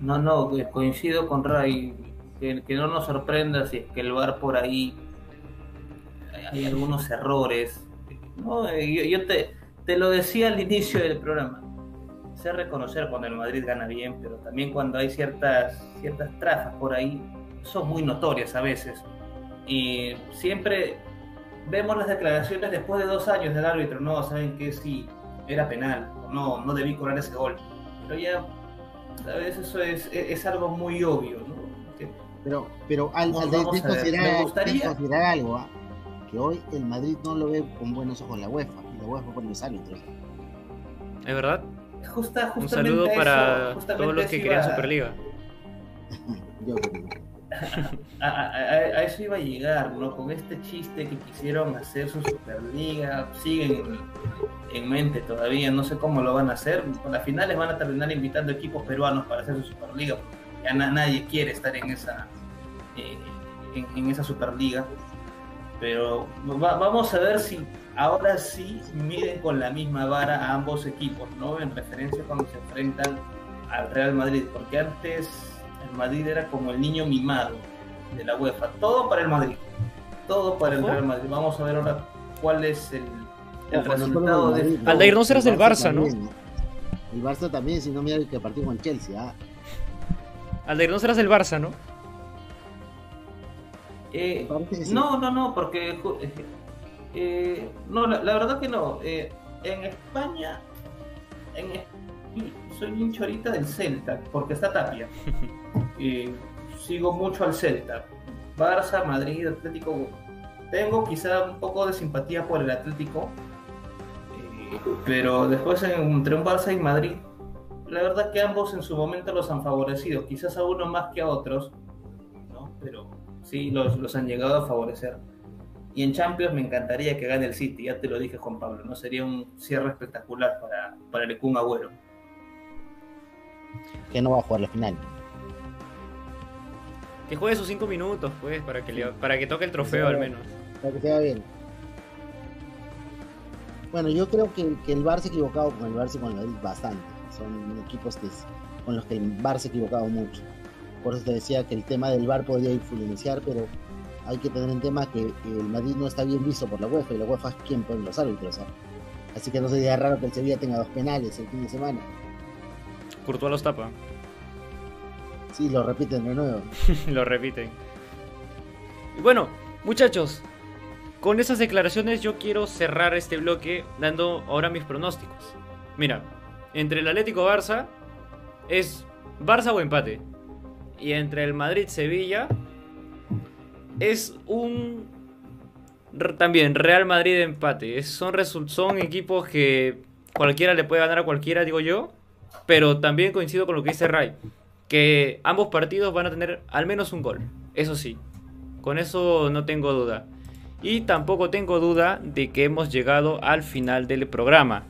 No, no, coincido con Ray. Que, no nos sorprenda si es que el bar por ahí hay algunos errores. No, eh, yo, te, te, lo decía al inicio del programa. Sé reconocer cuando el Madrid gana bien, pero también cuando hay ciertas, ciertas trazas por ahí, son muy notorias a veces. Y siempre vemos las declaraciones después de dos años del árbitro. No, saben que sí, era penal, no, no debí cobrar ese gol. Pero ya a veces eso es, es, algo muy obvio, ¿no? pero, pero al, al de, considerar, considerar, algo, ¿ah? que hoy el Madrid no lo ve con buenos ojos la UEFA, y la UEFA con los árbitros. ¿Es verdad? Justa, Un saludo para todos los que querían Superliga. Yo a, a, eso iba a llegar, ¿no? Con este chiste que quisieron hacer su Superliga, siguen en mente todavía, no sé cómo lo van a hacer. Con las finales van a terminar invitando equipos peruanos para hacer su Superliga, porque ya nadie quiere estar en esa, eh, en, esa Superliga. Pero vamos a ver si ahora sí miden con la misma vara a ambos equipos, ¿no? En referencia cuando se enfrentan al Real Madrid, porque antes el Madrid era como el niño mimado de la UEFA, todo para el Madrid, todo para el Real Madrid. Vamos a ver ahora cuál es el el resultado de... Aldair, no serás del Barça, ¿no? El Barça también, si no mira el que partió con Chelsea. Ah. Aldair, no serás del Barça, ¿no? Eh, no, no, no, porque eh, eh, no, la, verdad que no. Eh, en España, en, soy un chorita del Celta, porque está Tapia. sigo mucho al Celta. Barça, Madrid, Atlético. Tengo quizá un poco de simpatía por el Atlético, pero después entre un Barça y Madrid, la verdad que ambos en su momento los han favorecido, quizás a uno más que a otros, ¿no? pero sí los, los han llegado a favorecer. Y en Champions me encantaría que gane el City, ya te lo dije Juan Pablo, ¿no? Sería un cierre espectacular para, para el Kun Agüero. Que no va a jugar la final. Que juegue sus cinco minutos, pues, para que, para que toque el trofeo al menos. Para que se bien. Bueno, yo creo que, que el Bar se ha equivocado con el Barça y con el Madrid bastante. Son equipos que, con los que el Bar se ha equivocado mucho. Por eso te decía que el tema del Bar podría influenciar, pero hay que tener en tema que el Madrid no está bien visto por la UEFA y la UEFA es quien pone los árbitros. Así que no sería raro que el Sevilla tenga dos penales el fin de semana. Courtois los tapa. Sí, lo repiten de nuevo. lo repiten. Y bueno, muchachos, con esas declaraciones yo quiero cerrar este bloque dando ahora mis pronósticos. Mira, entre el Atlético Barça es Barça o empate. Y entre el Madrid-Sevilla es un también Real Madrid empate. son, son equipos que cualquiera le puede ganar a cualquiera, digo yo. Pero también coincido con lo que dice Ray. Que ambos partidos van a tener al menos un gol. Eso sí. Con eso no tengo duda. Y tampoco tengo duda de que hemos llegado al final del programa.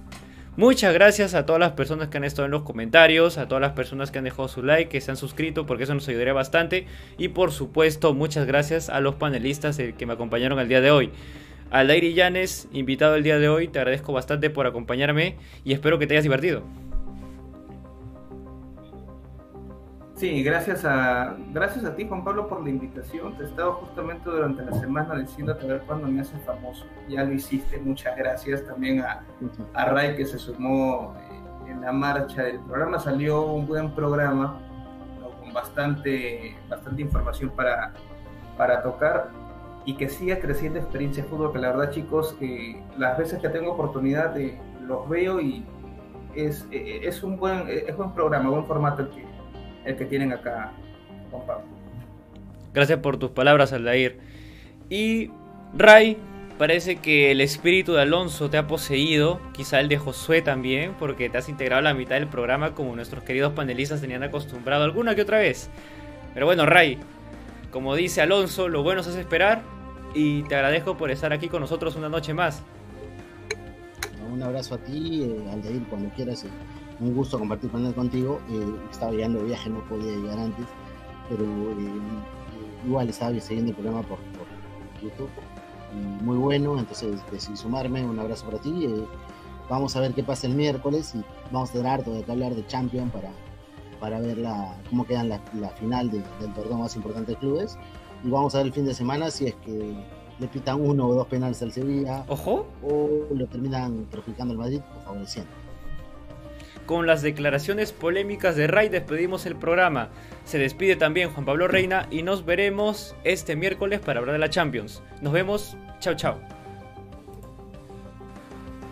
Muchas gracias a todas las personas que han estado en los comentarios, a todas las personas que han dejado su like, que se han suscrito, porque eso nos ayudaría bastante. Y por supuesto, muchas gracias a los panelistas que me acompañaron el día de hoy. A Lairi Llanes, invitado el día de hoy, te agradezco bastante por acompañarme y espero que te hayas divertido. Sí, gracias a, gracias a ti, Juan Pablo, por la invitación. Te he estado justamente durante la semana diciéndote a ver cuándo me haces famoso. Ya lo hiciste, muchas gracias. También a, Ray que se sumó eh, en la marcha del programa. Salió un buen programa con bastante, bastante información para, para tocar y que siga creciendo experiencia de fútbol. Que la verdad, chicos, que las veces que tengo oportunidad de, los veo y es, eh, es un buen, es buen programa, buen formato el que el que tienen acá, Juan Pablo. Gracias por tus palabras, Aldair. Y Ray, Parece que el espíritu de Alonso te ha poseído, quizá el de Josué también, porque te has integrado a la mitad del programa como nuestros queridos panelistas tenían acostumbrado alguna que otra vez. Pero bueno, Ray, como dice Alonso, lo bueno se hace esperar y te agradezco por estar aquí con nosotros una noche más. Un abrazo a ti, eh, Aldair, cuando quieras. Un gusto compartir panel contigo. Eh, estaba llegando de viaje, no podía llegar antes, pero eh, igual estaba siguiendo el programa por, por YouTube muy bueno, entonces decidí sumarme, un abrazo para ti. Eh, vamos a ver qué pasa el miércoles y vamos a tener harto de hablar de Champion para, para ver la, cómo queda la, la final del torneo más importante de clubes. Y vamos a ver el fin de semana si es que le pitan uno o dos penales al Sevilla. Ojo. O lo terminan perjudicando al Madrid o favoreciendo. Con las declaraciones polémicas de Ray despedimos el programa. Se despide también Juan Pablo Reina y nos veremos este miércoles para hablar de la Champions. Nos vemos. Chao, chao.